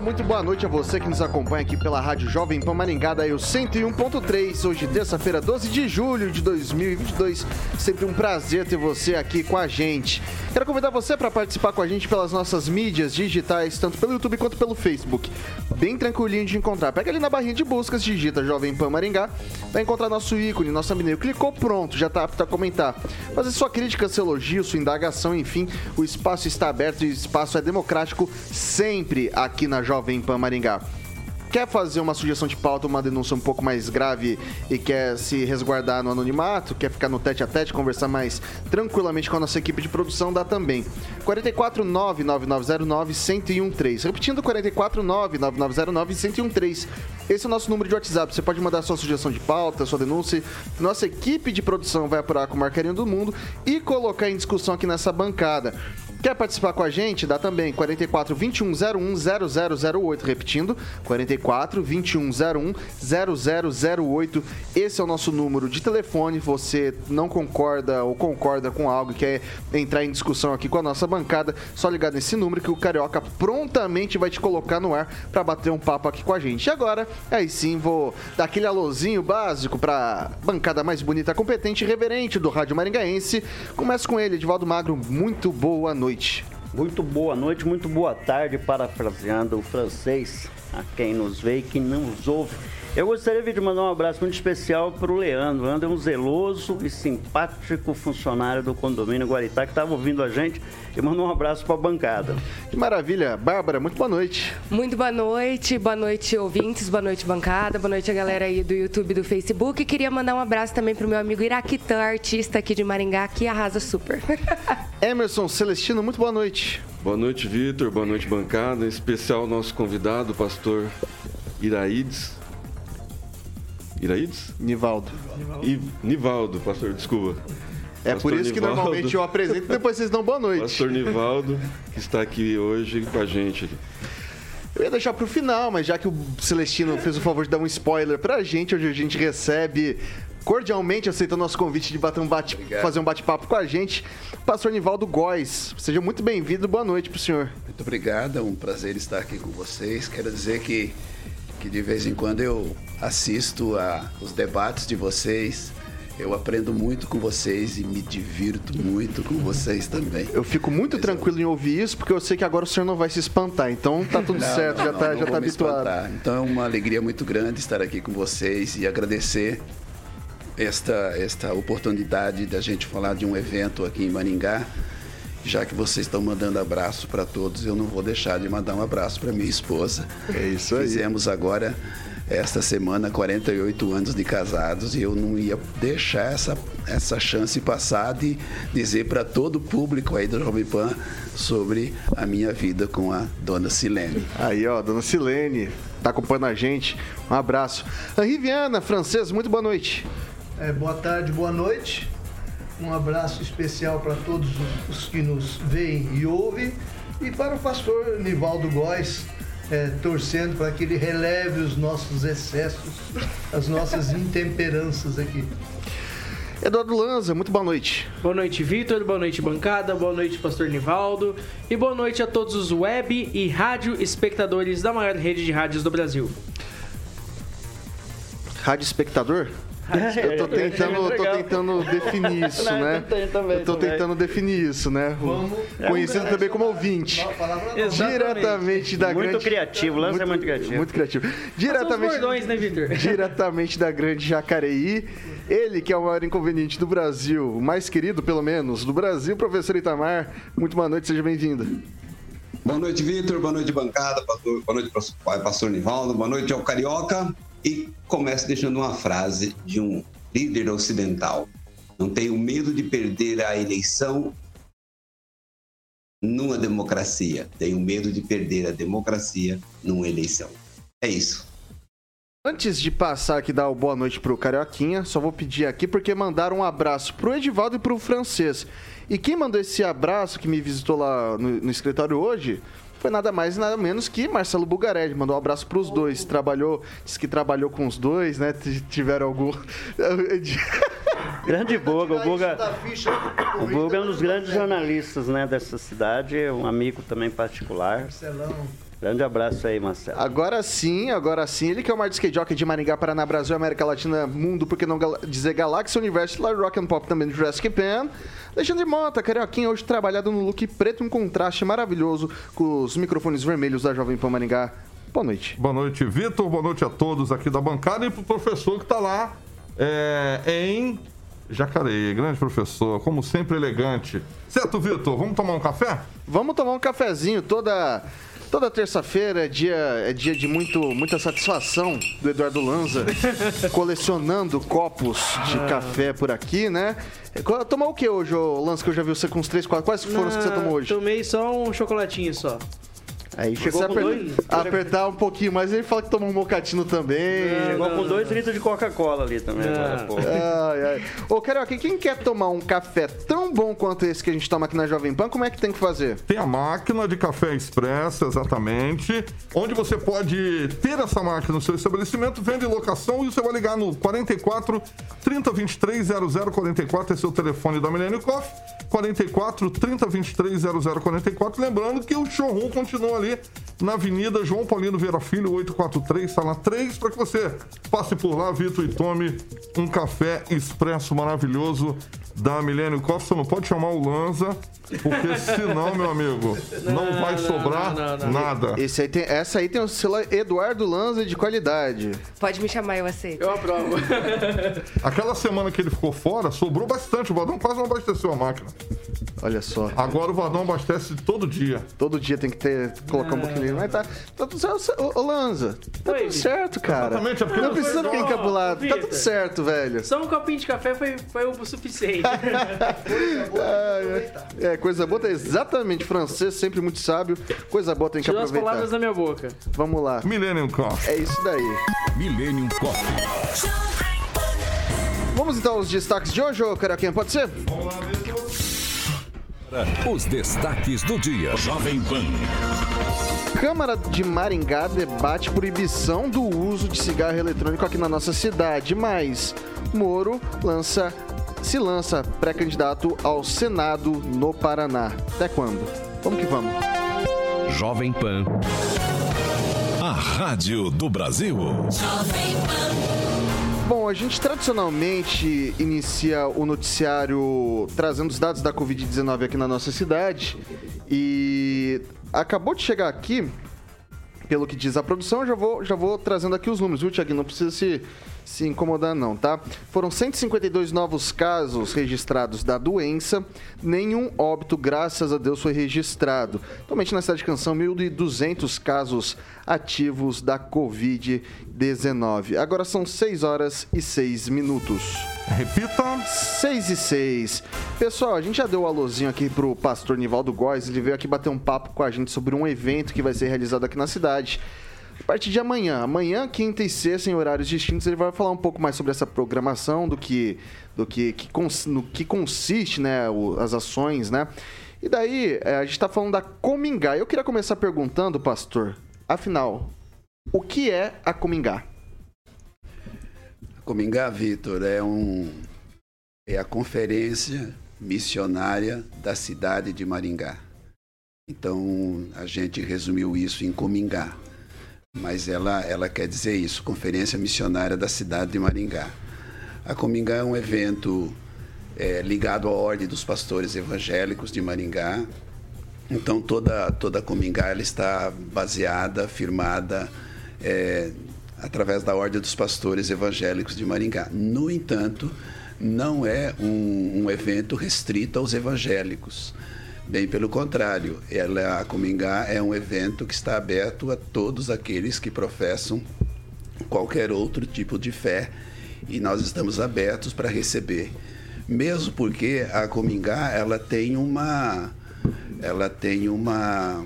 muito boa noite a você que nos acompanha aqui pela Rádio Jovem Pan Maringá, daí o 101.3, hoje terça-feira, 12 de julho de 2022. Sempre um prazer ter você aqui com a gente. Quero convidar você para participar com a gente pelas nossas mídias digitais, tanto pelo YouTube quanto pelo Facebook. Bem tranquilinho de encontrar. Pega ali na barrinha de buscas, digita Jovem Pan Maringá, vai encontrar nosso ícone, nosso thumbnail. Clicou, pronto, já está apto a comentar. Fazer sua crítica, seu elogio, sua indagação, enfim, o espaço está aberto e o espaço é democrático sempre aqui na Jovem Pan Maringá quer fazer uma sugestão de pauta, uma denúncia um pouco mais grave e quer se resguardar no anonimato, quer ficar no tete a tete, conversar mais tranquilamente com a nossa equipe de produção, dá também. 449-9909-1013. Repetindo, 449-9909-1013. Esse é o nosso número de WhatsApp. Você pode mandar sua sugestão de pauta, sua denúncia. Nossa equipe de produção vai apurar com o marcarinho do mundo e colocar em discussão aqui nessa bancada. Quer participar com a gente? Dá também 44 21 01 0008. Repetindo, 44 21 01 0008. Esse é o nosso número de telefone. Você não concorda ou concorda com algo e quer entrar em discussão aqui com a nossa bancada, só ligar nesse número que o Carioca prontamente vai te colocar no ar para bater um papo aqui com a gente. E agora, aí sim, vou dar aquele alôzinho básico para bancada mais bonita, competente e reverente do Rádio Maringaense. Começa com ele, Edivaldo Magro. Muito boa noite noite. Muito boa noite, muito boa tarde, parafraseando o francês, a quem nos vê e quem não nos ouve. Eu gostaria de mandar um abraço muito especial para o Leandro. O Leandro é um zeloso e simpático funcionário do condomínio Guaritá que estava ouvindo a gente e mandou um abraço para a bancada. Que maravilha. Bárbara, muito boa noite. Muito boa noite. Boa noite, ouvintes. Boa noite, bancada. Boa noite a galera aí do YouTube e do Facebook. E queria mandar um abraço também para o meu amigo Iraquitã, artista aqui de Maringá, que arrasa super. Emerson Celestino, muito boa noite. Boa noite, Vitor. Boa noite, bancada. Em especial nosso convidado, o pastor Iraídes. Iraídes? Nivaldo. Nivaldo, Nivaldo pastor, desculpa. É Pastor por isso que Nivaldo, normalmente eu apresento e depois vocês dão boa noite. Pastor Nivaldo, que está aqui hoje com a gente. Eu ia deixar para o final, mas já que o Celestino fez o favor de dar um spoiler para a gente, hoje a gente recebe cordialmente aceitando nosso convite de bater um bate, fazer um bate-papo com a gente, Pastor Nivaldo Góes. Seja muito bem-vindo, boa noite para o senhor. Muito obrigado, é um prazer estar aqui com vocês. Quero dizer que, que de vez em quando eu assisto a os debates de vocês. Eu aprendo muito com vocês e me divirto muito com vocês também. Eu fico muito tranquilo em ouvir isso, porque eu sei que agora o senhor não vai se espantar. Então tá tudo não, certo, não, já não, tá, já tá habituado. Então é uma alegria muito grande estar aqui com vocês e agradecer esta, esta oportunidade da gente falar de um evento aqui em Maringá. Já que vocês estão mandando abraço para todos, eu não vou deixar de mandar um abraço para minha esposa. É isso aí. Fizemos agora esta semana 48 anos de casados e eu não ia deixar essa, essa chance passar de dizer para todo o público aí do Jovem Pan sobre a minha vida com a dona Silene. Aí, ó, dona Silene, tá acompanhando a gente. Um abraço. Henri Viana, francês, muito boa noite. É, boa tarde, boa noite. Um abraço especial para todos os que nos veem e ouvem. E para o pastor Nivaldo Góes, é, torcendo para que ele releve os nossos excessos, as nossas intemperanças aqui. Eduardo Lanza, muito boa noite. Boa noite, Vitor. Boa noite, bancada. Boa noite, pastor Nivaldo. E boa noite a todos os web e rádio espectadores da maior rede de rádios do Brasil. Rádio espectador? Eu tô tentando, tô tentando definir isso, Não, né? eu também, Eu tô também. tentando definir isso, né? Conhecido também como ouvinte. Diretamente da Muito grande... criativo, o lance é muito criativo. Muito criativo. Diretamente, bordões, né, diretamente da grande Jacareí. Ele que é o maior inconveniente do Brasil, o mais querido, pelo menos, do Brasil, professor Itamar. Muito boa noite, seja bem-vindo. Boa noite, Vitor. Boa noite, bancada. Pastor- Boa noite, pastor- pastor Nivaldo. Boa noite ao Carioca. E começo deixando uma frase de um líder ocidental. Não tenho medo de perder a eleição numa democracia. Tenho medo de perder a democracia numa eleição. É isso. Antes de passar aqui dar boa noite pro Carioquinha, só vou pedir aqui porque mandaram um abraço pro Edivaldo e pro francês. E quem mandou esse abraço que me visitou lá no, no escritório hoje foi nada mais e nada menos que Marcelo Bugarelli. Mandou um abraço pros dois. Trabalhou, disse que trabalhou com os dois, né? T- Tiveram algum. Grande Boga, o Boga, o Boga é um dos grandes jornalistas né, dessa cidade, é um amigo também particular. Marcelão. Grande abraço aí, Marcelo. Agora sim, agora sim. Ele que é o maior skate jockey de Maringá, Paraná, Brasil, América Latina, Mundo, por que não dizer Galáxia, Universo, lá Rock and Pop também do Jurassic Pan. Alexandre Mota, Carioquinha, hoje trabalhado no look preto, um contraste maravilhoso com os microfones vermelhos da Jovem Pan Maringá. Boa noite. Boa noite, Vitor. Boa noite a todos aqui da bancada e pro professor que está lá é, em Jacareí. Grande professor, como sempre elegante. Certo, Vitor? Vamos tomar um café? Vamos tomar um cafezinho toda toda terça-feira é dia é dia de muito muita satisfação do Eduardo Lanza colecionando copos de café por aqui, né? Co- Tomou o que hoje, ô Lanza, que eu já vi você com uns três, quatro. Quais foram os que você tomou hoje? Tomei só um chocolatinho só. Aí chegou com aper- dois? apertar um pouquinho mais, ele fala que tomou um mocatino também. Chegou com dois litros de Coca-Cola ali também. Ai, ai. Ô, Carioca, quem quer tomar um café tão bom quanto esse que a gente toma aqui na Jovem Pan, como é que tem que fazer? Tem a máquina de café expresso, exatamente, onde você pode ter essa máquina no seu estabelecimento, vende locação e você vai ligar no 44 3023 0044, esse é o telefone da Milênio Coffee, 44 3023 0044, lembrando que o showroom continua ali na Avenida João Paulino Vieira Filho, 843, sala 3, para que você passe por lá, Vitor, e tome um café expresso maravilhoso da Milênio Coffee. Você não pode chamar o Lanza, porque senão, meu amigo, não, vai sobrar não, não. nada. Esse aí tem, essa aí tem o selo Eduardo Lanza de qualidade. Pode me chamar, eu aceito. Eu aprovo. Aquela semana que ele ficou fora, sobrou bastante. O Vadão quase não abasteceu a máquina. Olha só. Agora o Vadão abastece todo dia. Todo dia tem que ter, colocar um pouquinho. Mas tá, tá tudo certo. Ô, ô, Lanza, tá Oi, tudo certo, cara. Exatamente, é porque não não precisa ficar só- encabulado. Tá tudo certo, velho. Só um copinho de café foi, foi o suficiente. Ai. É, coisa boa, tá exatamente francês, sempre muito sábio. Coisa boa tem que Tirou as palavras aproveitar. da minha boca. Vamos lá. Millennium Coffee. É isso daí. Millennium Coffee. Vamos então aos destaques de hoje, ô Carioquinha, pode ser? Os destaques do dia. Jovem Pan. Câmara de Maringá debate proibição do uso de cigarro eletrônico aqui na nossa cidade, mas Moro lança se lança pré-candidato ao Senado no Paraná. Até quando? Vamos que vamos. Jovem Pan. A Rádio do Brasil. Bom, a gente tradicionalmente inicia o noticiário trazendo os dados da Covid-19 aqui na nossa cidade e acabou de chegar aqui, pelo que diz a produção, já vou, já vou trazendo aqui os números, viu, Tiaguinho? Não precisa se, se incomodar não, tá? Foram 152 novos casos registrados da doença, nenhum óbito, graças a Deus, foi registrado. Atualmente na cidade de Canção, 1.200 casos ativos da Covid-19. Agora são 6 horas e 6 minutos. Repita. 6 e 6. Pessoal, a gente já deu o alôzinho aqui pro pastor Nivaldo Góes. Ele veio aqui bater um papo com a gente sobre um evento que vai ser realizado aqui na cidade. A partir de amanhã, amanhã, quinta e sexta, em horários distintos, ele vai falar um pouco mais sobre essa programação, do que, do que, que cons- no que consiste, né, o- as ações, né? E daí, é, a gente tá falando da Comingá. Eu queria começar perguntando, pastor, afinal, o que é a Comingá? Comingá, Vitor, é um é a conferência missionária da cidade de Maringá. Então, a gente resumiu isso em Comingá. Mas ela, ela quer dizer isso, Conferência Missionária da cidade de Maringá. A Comingá é um evento é, ligado à Ordem dos Pastores Evangélicos de Maringá. Então, toda, toda a Comingá ela está baseada, firmada é, através da Ordem dos Pastores Evangélicos de Maringá. No entanto, não é um, um evento restrito aos evangélicos. Bem pelo contrário, ela, a Comingá é um evento que está aberto a todos aqueles que professam qualquer outro tipo de fé e nós estamos abertos para receber. Mesmo porque a Comingá ela tem uma ela tem uma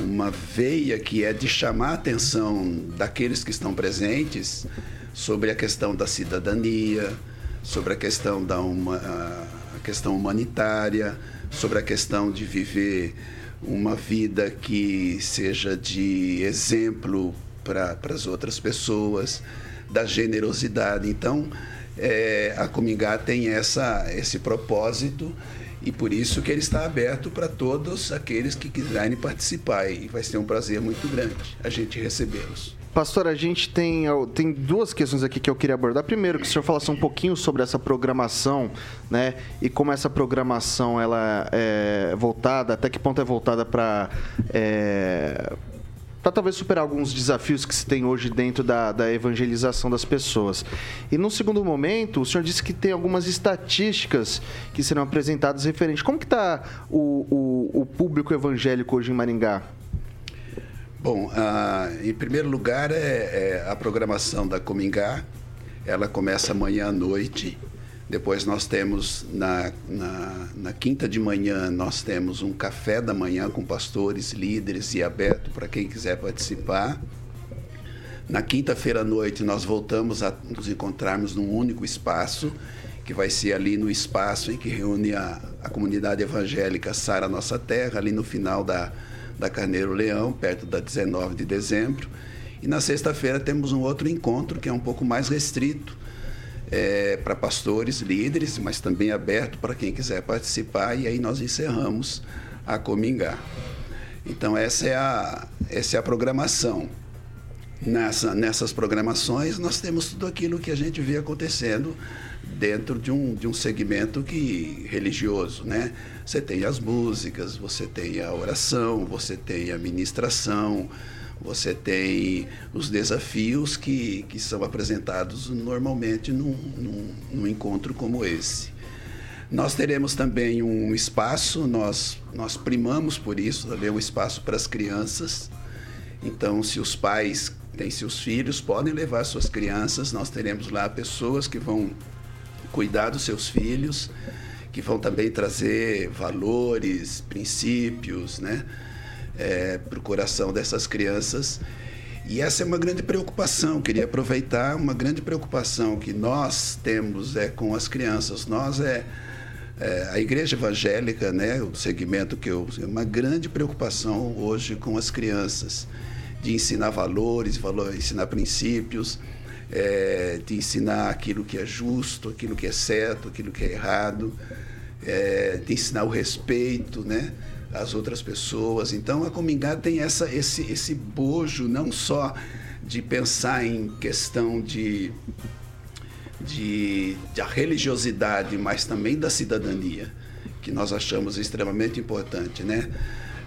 uma veia que é de chamar a atenção daqueles que estão presentes sobre a questão da cidadania, sobre a questão da uma, a questão humanitária, sobre a questão de viver uma vida que seja de exemplo para as outras pessoas, da generosidade. Então, é, a Comingá tem essa, esse propósito e por isso que ele está aberto para todos aqueles que quiserem participar. E vai ser um prazer muito grande a gente recebê-los. Pastor, a gente tem, tem duas questões aqui que eu queria abordar. Primeiro, que o senhor falasse um pouquinho sobre essa programação, né? E como essa programação ela é voltada, até que ponto é voltada para é, para talvez superar alguns desafios que se tem hoje dentro da, da evangelização das pessoas. E no segundo momento, o senhor disse que tem algumas estatísticas que serão apresentadas referente. Como que está o, o, o público evangélico hoje em Maringá? Bom, em primeiro lugar é, é, a programação da Comingá. Ela começa amanhã à noite depois nós temos, na, na, na, quinta de manhã, nós temos um café da manhã com pastores, líderes e aberto para quem quiser participar. Na quinta-feira à noite, nós voltamos a nos encontrarmos num único espaço, que vai ser ali no espaço em que reúne a, a comunidade evangélica Sara Nossa Terra, ali no final da, da Carneiro Leão, perto da 19 de dezembro. E na sexta-feira temos um outro encontro que é um pouco mais restrito, é, para pastores, líderes, mas também aberto para quem quiser participar. E aí nós encerramos a Comingá. Então essa é a, essa é a programação. Nessa, nessas programações nós temos tudo aquilo que a gente vê acontecendo dentro de um, de um segmento que religioso, né? Você tem as músicas, você tem a oração, você tem a ministração, você tem os desafios que, que são apresentados normalmente num, num, num encontro como esse. Nós teremos também um espaço, nós, nós primamos por isso, também um espaço para as crianças. Então, se os pais têm seus filhos, podem levar suas crianças. Nós teremos lá pessoas que vão cuidar dos seus filhos, que vão também trazer valores, princípios, né? é, para o coração dessas crianças. E essa é uma grande preocupação. Queria aproveitar uma grande preocupação que nós temos é com as crianças. Nós é, é a igreja evangélica, né, o segmento que eu é uma grande preocupação hoje com as crianças de ensinar valores, valor, ensinar princípios, é, de ensinar aquilo que é justo, aquilo que é certo, aquilo que é errado, é, de ensinar o respeito, né? as outras pessoas. Então a Comingá tem essa, esse, esse bojo não só de pensar em questão de, de, de religiosidade, mas também da cidadania, que nós achamos extremamente importante, né?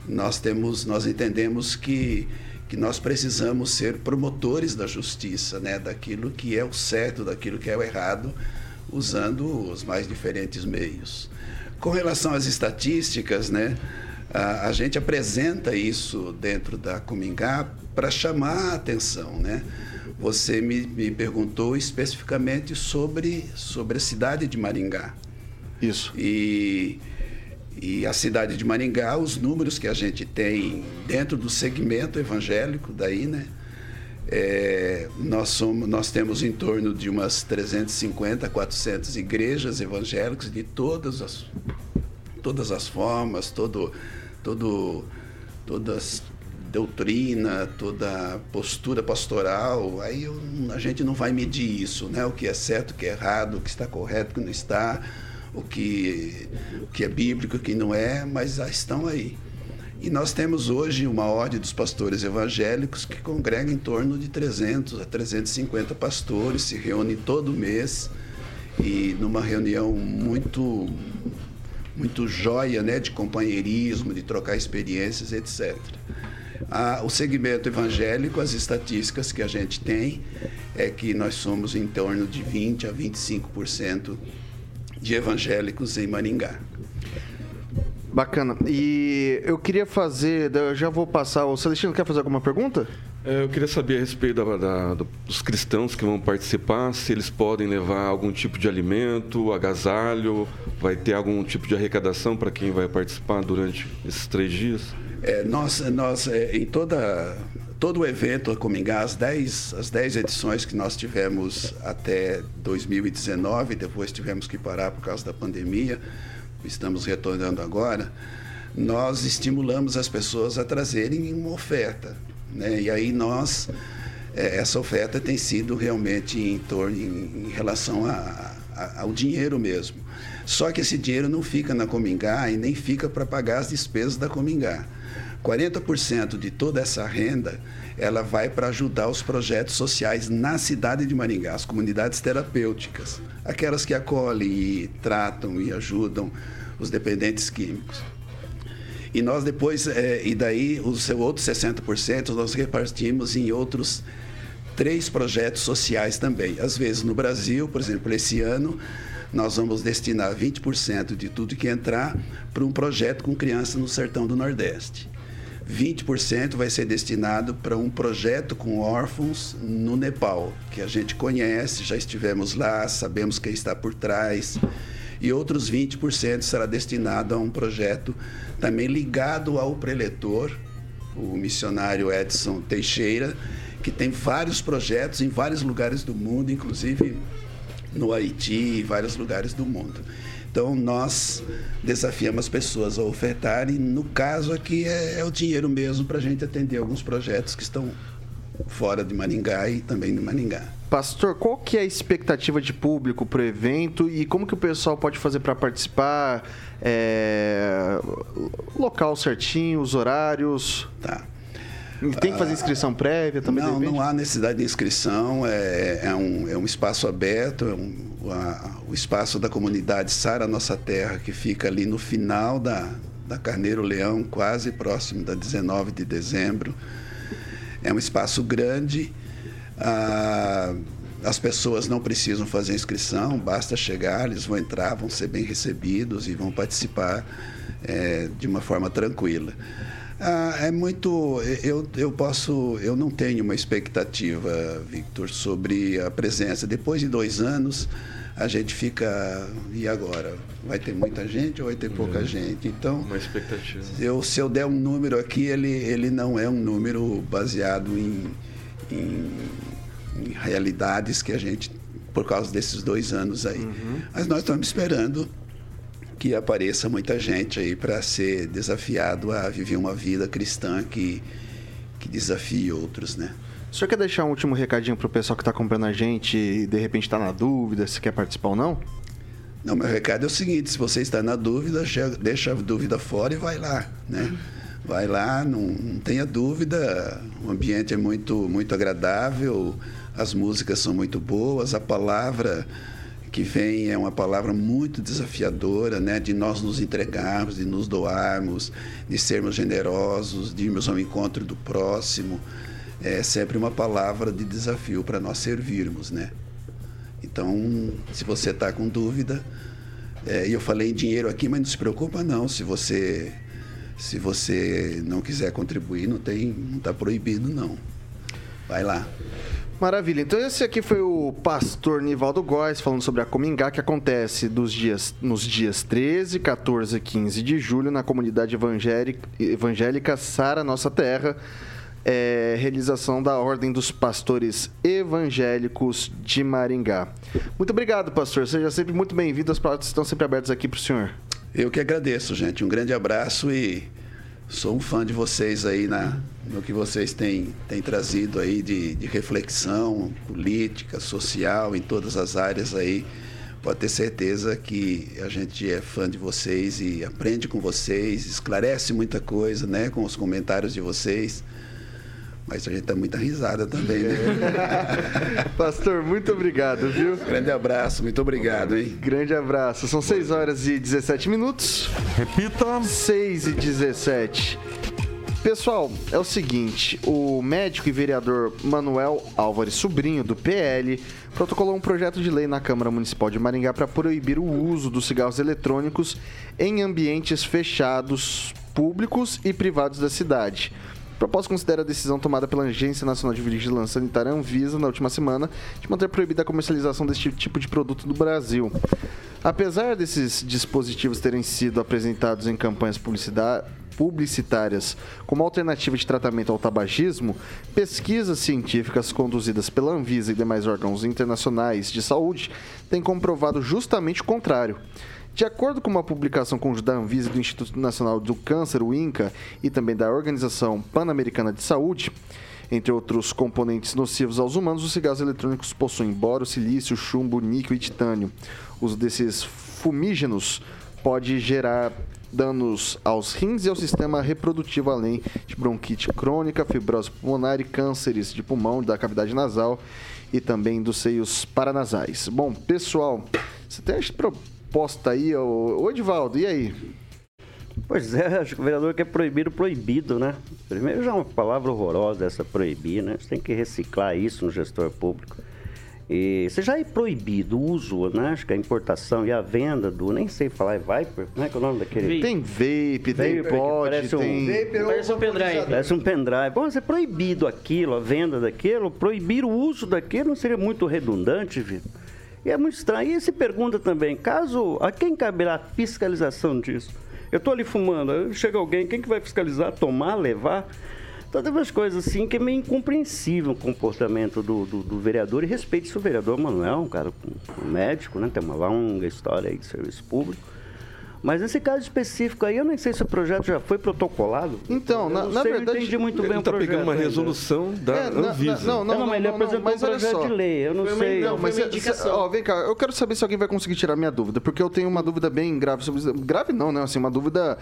Nós temos, nós entendemos que que nós precisamos ser promotores da justiça, né? Daquilo que é o certo, daquilo que é o errado, usando os mais diferentes meios. Com relação às estatísticas, né? a, a gente apresenta isso dentro da Comingá para chamar a atenção, né? Você me, me perguntou especificamente sobre, sobre a cidade de Maringá. Isso. E, e a cidade de Maringá, os números que a gente tem dentro do segmento evangélico daí, né? É, nós, somos, nós temos em torno de umas 350, 400 igrejas evangélicas de todas as, todas as formas, todo todo, toda doutrina, toda postura pastoral, aí eu, a gente não vai medir isso, né? O que é certo, o que é errado, o que está correto, o que não está, o que, o que é bíblico, o que não é, mas estão aí. E nós temos hoje uma ordem dos pastores evangélicos que congrega em torno de 300 a 350 pastores, se reúnem todo mês e numa reunião muito muito joia, né, de companheirismo, de trocar experiências, etc. O segmento evangélico, as estatísticas que a gente tem é que nós somos em torno de 20 a 25% de evangélicos em Maringá. Bacana. E eu queria fazer, eu já vou passar. O Celestino quer fazer alguma pergunta? É, eu queria saber a respeito da, da, dos cristãos que vão participar, se eles podem levar algum tipo de alimento, agasalho, vai ter algum tipo de arrecadação para quem vai participar durante esses três dias? É, nós, nós é, em toda, todo o evento Comingá, as 10, as 10 edições que nós tivemos até 2019, depois tivemos que parar por causa da pandemia, estamos retornando agora, nós estimulamos as pessoas a trazerem uma oferta. Né? E aí nós, é, essa oferta tem sido realmente em, torno, em relação a, a, ao dinheiro mesmo. Só que esse dinheiro não fica na Comingá e nem fica para pagar as despesas da Comingá. 40% de toda essa renda ela vai para ajudar os projetos sociais na cidade de Maringá, as comunidades terapêuticas, aquelas que acolhem e tratam e ajudam os dependentes químicos. E nós depois, é, e daí os outros 60% nós repartimos em outros três projetos sociais também. Às vezes no Brasil, por exemplo, esse ano, nós vamos destinar 20% de tudo que entrar para um projeto com crianças no sertão do Nordeste. 20% vai ser destinado para um projeto com órfãos no Nepal, que a gente conhece, já estivemos lá, sabemos quem está por trás. E outros 20% será destinado a um projeto também ligado ao preletor, o missionário Edson Teixeira, que tem vários projetos em vários lugares do mundo, inclusive no Haiti e vários lugares do mundo. Então, nós desafiamos as pessoas a ofertarem. No caso aqui, é, é o dinheiro mesmo para a gente atender alguns projetos que estão fora de Maringá e também de Maringá. Pastor, qual que é a expectativa de público para o evento e como que o pessoal pode fazer para participar? É... Local certinho, os horários? Tá. Tem que fazer inscrição prévia também? Não, não há necessidade de inscrição. É, é, um, é um espaço aberto, é um, a, o espaço da comunidade Sara Nossa Terra, que fica ali no final da, da Carneiro Leão, quase próximo da 19 de dezembro. É um espaço grande. Ah, as pessoas não precisam fazer inscrição, basta chegar, eles vão entrar, vão ser bem recebidos e vão participar é, de uma forma tranquila. Ah, é muito. Eu, eu posso. Eu não tenho uma expectativa, Victor, sobre a presença. Depois de dois anos, a gente fica. E agora? Vai ter muita gente ou vai ter pouca é. gente? Então. Uma expectativa. Eu, se eu der um número aqui, ele, ele não é um número baseado em, em, em realidades que a gente. Por causa desses dois anos aí. Uhum. Mas nós estamos esperando que apareça muita gente aí para ser desafiado a viver uma vida cristã que, que desafie outros, né? O senhor quer deixar um último recadinho para o pessoal que está comprando a gente e de repente está na dúvida se quer participar ou não? Não, meu recado é o seguinte: se você está na dúvida, deixa a dúvida fora e vai lá, né? Vai lá, não, não tenha dúvida. O ambiente é muito, muito agradável, as músicas são muito boas, a palavra que vem é uma palavra muito desafiadora, né? De nós nos entregarmos, de nos doarmos, de sermos generosos, de irmos ao encontro do próximo. É sempre uma palavra de desafio para nós servirmos, né? Então, se você está com dúvida, é, eu falei em dinheiro aqui, mas não se preocupa não. Se você se você não quiser contribuir, não tem, não está proibido não. Vai lá. Maravilha. Então esse aqui foi o pastor Nivaldo Góes falando sobre a Comingá que acontece dos dias, nos dias 13, 14 e 15 de julho na comunidade evangélica, Sara Nossa Terra. É, realização da Ordem dos Pastores Evangélicos de Maringá. Muito obrigado, pastor. Seja sempre muito bem-vindo. As portas estão sempre abertas aqui para o senhor. Eu que agradeço, gente. Um grande abraço e sou um fã de vocês aí na, no que vocês têm, têm trazido aí de, de reflexão política, social, em todas as áreas aí. pode ter certeza que a gente é fã de vocês e aprende com vocês, esclarece muita coisa, né, com os comentários de vocês. Mas a gente dá muita risada também, né? Pastor, muito obrigado, viu? Grande abraço, muito obrigado, hein? Grande abraço. São 6 horas e 17 minutos. Repita. 6 e 17. Pessoal, é o seguinte: o médico e vereador Manuel Álvares Sobrinho, do PL, protocolou um projeto de lei na Câmara Municipal de Maringá para proibir o uso dos cigarros eletrônicos em ambientes fechados, públicos e privados da cidade. Proposta considera a decisão tomada pela Agência Nacional de Vigilância Sanitária Anvisa na última semana de manter proibida a comercialização deste tipo de produto no Brasil. Apesar desses dispositivos terem sido apresentados em campanhas publicitárias como alternativa de tratamento ao tabagismo, pesquisas científicas conduzidas pela Anvisa e demais órgãos internacionais de saúde têm comprovado justamente o contrário. De acordo com uma publicação conjunta da Anvisa do Instituto Nacional do Câncer, o INCA, e também da Organização Pan-Americana de Saúde, entre outros componentes nocivos aos humanos, os cigarros eletrônicos possuem boro, silício, chumbo, níquel e titânio. O uso desses fumígenos pode gerar danos aos rins e ao sistema reprodutivo, além de bronquite crônica, fibrose pulmonar e cânceres de pulmão, da cavidade nasal e também dos seios paranasais. Bom, pessoal, você tem proposta aí, ô, ô Edivaldo, e aí? Pois é, acho que o vereador quer proibir o proibido, né? Primeiro já é uma palavra horrorosa essa proibir, né? Você tem que reciclar isso no gestor público. E você já é proibido o uso, né? Acho que a importação e a venda do, nem sei falar, é Viper, como é que é o nome daquele? Tem vape, tem pod, parece um- tem... Vapor Parece um pendrive. Parece um pendrive. Bom, é proibido aquilo, a venda daquilo, proibir o uso daquilo não seria muito redundante, Vitor? E é muito estranho. E se pergunta também, caso a quem caberá a fiscalização disso? Eu estou ali fumando, chega alguém, quem que vai fiscalizar? Tomar, levar? Tem umas coisas assim que é meio incompreensível o comportamento do, do, do vereador. E respeite-se o vereador Manuel, um cara um médico, né? Tem uma longa história aí de serviço público. Mas nesse caso específico aí, eu nem sei se o projeto já foi protocolado. Então, Eu na- sei, verdade, não entendi muito Ele bem o está pegando uma ainda. resolução da É, na- na- Anvisa. não, não, Não, mas ele não, apresentou mas um projeto só. de lei, eu não Foi sei. não, mas cê- indicação. ó, vem cá, eu quero saber se alguém vai conseguir tirar minha dúvida, porque eu tenho uma dúvida bem grave sobre isso. Grave não, né? Assim, uma dúvida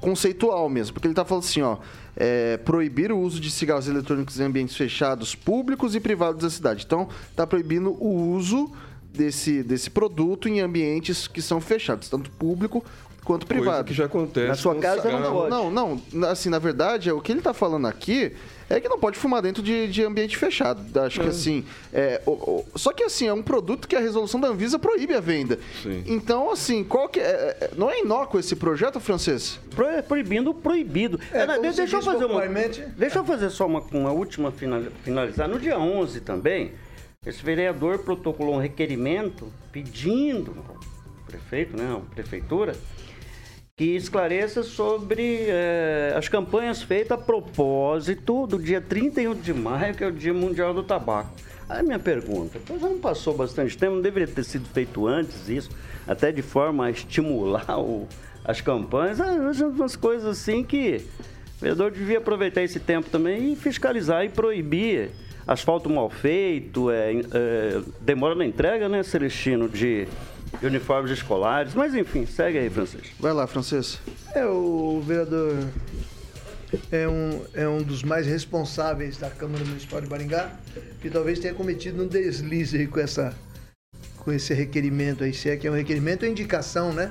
conceitual mesmo, porque ele tá falando assim, ó, é, proibir o uso de cigarros eletrônicos em ambientes fechados, públicos e privados da cidade. Então, tá proibindo o uso desse, desse produto em ambientes que são fechados, tanto público quanto Coisa privado. que já acontece Na sua casa não pode. Não, não, assim, na verdade, o que ele tá falando aqui é que não pode fumar dentro de, de ambiente fechado. Acho que assim, é, o- o- só que assim, é um produto que a resolução da Anvisa proíbe a venda. Sim. Então, assim, qual que é, é- não é inócuo esse projeto, francês? Pro- proibindo o proibido. É, deixa eu fazer uma, deixa eu fazer só uma, uma última final- finalizar. No dia 11 também, esse vereador protocolou um requerimento pedindo ao prefeito, né, a prefeitura, que esclareça sobre eh, as campanhas feitas a propósito do dia 31 de maio, que é o Dia Mundial do Tabaco. Aí minha pergunta, pois não passou bastante tempo, não deveria ter sido feito antes isso, até de forma a estimular o- as campanhas, ah, umas coisas assim que o vereador devia aproveitar esse tempo também e fiscalizar e proibir asfalto mal feito, é, é, demora na entrega, né, Celestino, de, de uniformes escolares, mas enfim, segue aí, Francisco. Vai lá, francês. É, o vereador é um, é um dos mais responsáveis da Câmara Municipal de Maringá, que talvez tenha cometido um deslize aí com, essa, com esse requerimento aí, se é que é um requerimento ou indicação, né?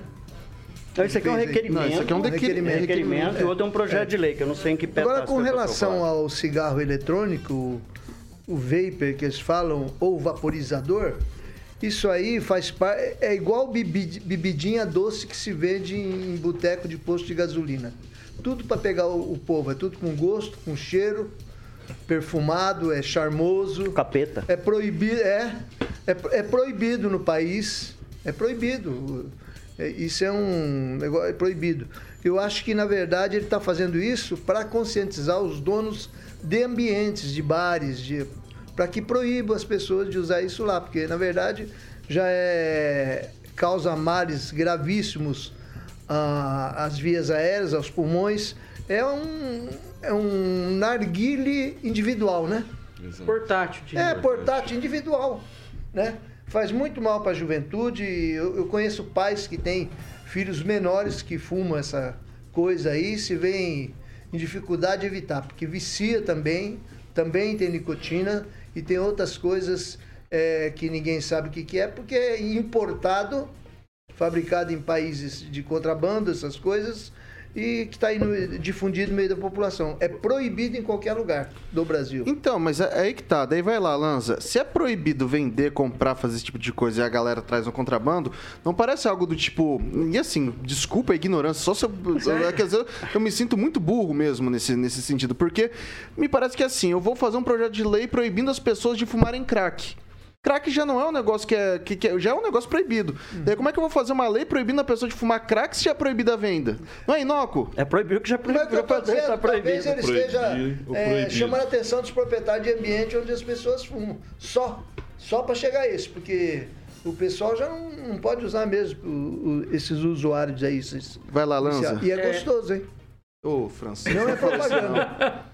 Não, isso aqui é um requerimento. Não, isso aqui é um dequi- requerimento, requerimento, e o outro é um projeto de lei, que eu não sei em que pé Agora, com relação ao cigarro eletrônico, o, vapor que eles falam, ou vaporizador, isso aí faz parte. É igual bebi- bebidinha doce que se vende em boteco de posto de gasolina. Tudo para pegar o, o povo, é tudo com gosto, com cheiro, perfumado, é charmoso. Capeta. É proibido, é, é, é proibido no país. É proibido. É, Isso é um negócio é proibido. Eu acho que na verdade ele está fazendo isso para conscientizar os donos de ambientes, de bares, de para que proíbam as pessoas de usar isso lá, porque na verdade já é causa males gravíssimos ah, às vias aéreas, aos pulmões. É um é um narguile individual, né? Portátil. de- É, portátil individual, né? Faz muito mal para a juventude. Eu, eu conheço pais que têm filhos menores que fumam essa coisa aí, se veem em dificuldade de evitar, porque vicia também, também tem nicotina e tem outras coisas é, que ninguém sabe o que, que é, porque é importado, fabricado em países de contrabando, essas coisas, e que está indo difundido no meio da população. É proibido em qualquer lugar do Brasil. Então, mas é, é aí que tá. Daí vai lá, Lanza. Se é proibido vender, comprar, fazer esse tipo de coisa e a galera traz um contrabando, não parece algo do tipo. E assim, desculpa a ignorância, só se eu. Quer dizer, eu me sinto muito burro mesmo nesse, nesse sentido. Porque me parece que assim, eu vou fazer um projeto de lei proibindo as pessoas de fumarem crack. Crack já não é um negócio que é. Que, que é- já é um negócio proibido. Daí como é que eu vou fazer uma lei proibindo a pessoa de fumar crack se já é proibida a venda? Não é inócuo? É proibido que já Como é que eu tô proibido, dizendo? tá Talvez proibido. ele esteja Proibir o é, proibido. chamando a atenção dos proprietários de ambiente onde as pessoas fumam. Só. Só para chegar a isso, porque o pessoal já não, não pode usar mesmo o- o- esses usuários aí. Esses, Vai lá, Lanza. E é gostoso, hein? Ô, Francisco. Não é propaganda.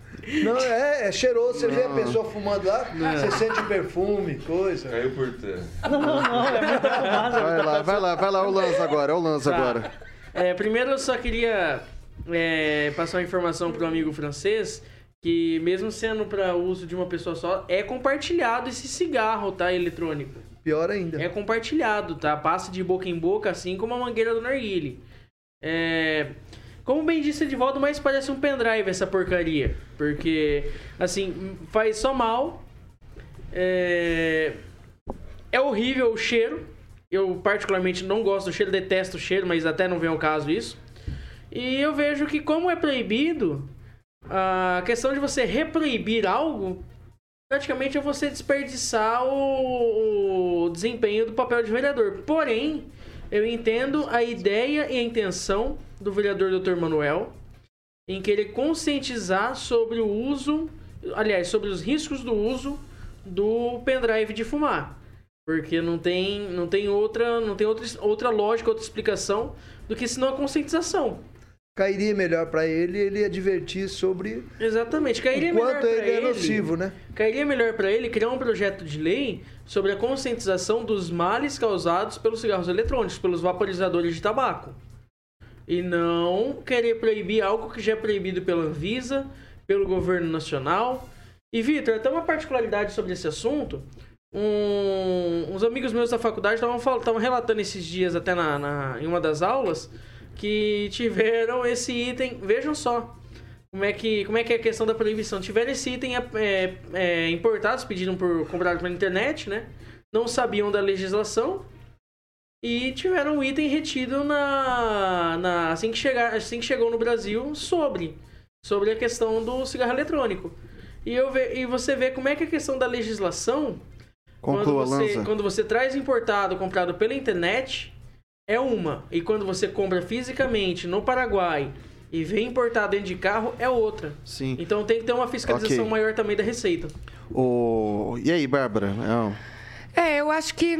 Não, é, é cheiroso. Você vê a pessoa fumando lá, você sente o perfume, coisa. Caiu por terra. Vai lá, vai lá, vai lá, o Lanza agora, é o Lanza Tá. agora. É, primeiro eu só queria é, passar uma informação para o amigo francês que mesmo sendo para uso de uma pessoa só, é compartilhado esse cigarro, tá, eletrônico. Pior ainda. É compartilhado, tá? Passa de boca em boca, assim como a mangueira do narguile. É... Como bem disse Edivaldo, mas parece um pendrive essa porcaria. Porque, assim, faz só mal. É... é horrível o cheiro. Eu particularmente não gosto do cheiro, detesto o cheiro, mas até não vem ao caso isso. E eu vejo que como é proibido, a questão de você reproibir algo praticamente é você desperdiçar o, o desempenho do papel de vereador. Porém, eu entendo a ideia e a intenção do vereador Dr. Manuel em querer conscientizar sobre o uso, aliás, sobre os riscos do uso do pendrive de fumar. Porque não tem, não tem outra, não tem outra, outra lógica, outra explicação do que senão a conscientização. Cairia melhor para ele ele advertir sobre Exatamente. Cairia o melhor quanto pra ele é ele- nocivo, né? Cairia melhor para ele criar um projeto de lei sobre a conscientização dos males causados pelos cigarros eletrônicos, pelos vaporizadores de tabaco. E não querer proibir algo que já é proibido pela Anvisa, pelo governo nacional. E, Vitor, até uma particularidade sobre esse assunto. Um- uns amigos meus da faculdade estavam relatando esses dias, até na, na- em uma das aulas, que tiveram esse item. Vejam só como é que, como é, que é a questão da proibição. Tiveram esse item é, é, é, importados, pediram por comprado pela internet, né? Não sabiam da legislação e tiveram o item retido na, na assim que chegar, assim que chegou no Brasil sobre sobre a questão do cigarro eletrônico. E eu ve, e você vê como é que a questão da legislação quando Conclua, você, Lanza. quando você traz importado, comprado pela internet, é uma. E quando você compra fisicamente no Paraguai e vem importado dentro de carro, é outra. Sim. Então tem que ter uma fiscalização Ok. maior também da Receita. O... E aí, Bárbara? É, eu acho que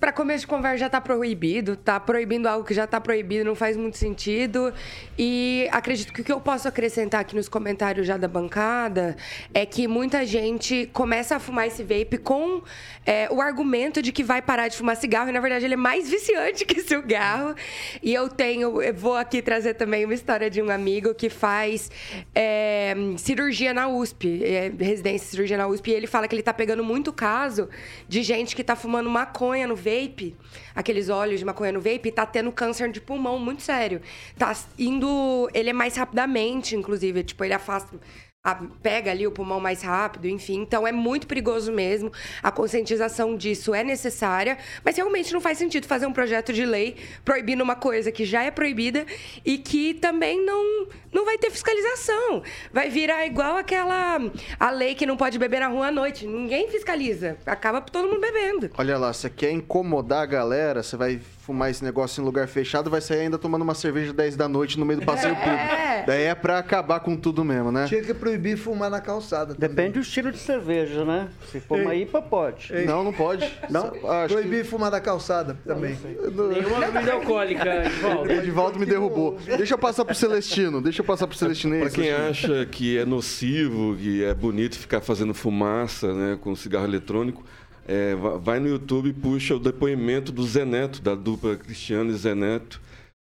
para começo de conversa já tá proibido, tá proibindo algo que já tá proibido, não faz muito sentido. E acredito que o que eu posso acrescentar aqui nos comentários já da bancada é que muita gente começa a fumar esse vape com é, o argumento de que vai parar de fumar cigarro, e na verdade ele é mais viciante que cigarro. E eu tenho, eu vou aqui trazer também uma história de um amigo que faz é, cirurgia na USP, é, residência de cirurgia na USP, e ele fala que ele tá pegando muito caso de gente que tá fumando maconha no vape, aqueles óleos de maconha no vape, tá tendo câncer de pulmão muito sério. Tá indo. Ele é mais rapidamente, inclusive, tipo, ele afasta. A- pega ali o pulmão mais rápido, enfim. Então é muito perigoso mesmo. A conscientização disso é necessária, mas realmente não faz sentido fazer um projeto de lei proibindo uma coisa que já é proibida e que também não, não vai ter fiscalização. Vai virar igual aquela a lei que não pode beber na rua à noite. Ninguém fiscaliza. Acaba todo mundo bebendo. Olha lá, você quer incomodar a galera, você vai fumar esse negócio em lugar fechado, vai sair ainda tomando uma cerveja 10 da noite no meio do passeio público. Daí é pra acabar com tudo mesmo, né? Tinha que proibir fumar na calçada. Depende do estilo de cerveja, né? Se for uma IPA, pode. Não, não pode. Não? Acho Proibir fumar na calçada também. Nenhuma bebida alcoólica, Edivaldo. que... Edivaldo me derrubou. Deixa eu passar pro Celestino. Deixa eu passar pro Celestino aí. Para quem acha que é nocivo, que é bonito ficar fazendo fumaça né, com cigarro eletrônico, é, va- vai no YouTube e puxa o depoimento do Zeneto, da dupla Cristiano e Zeneto,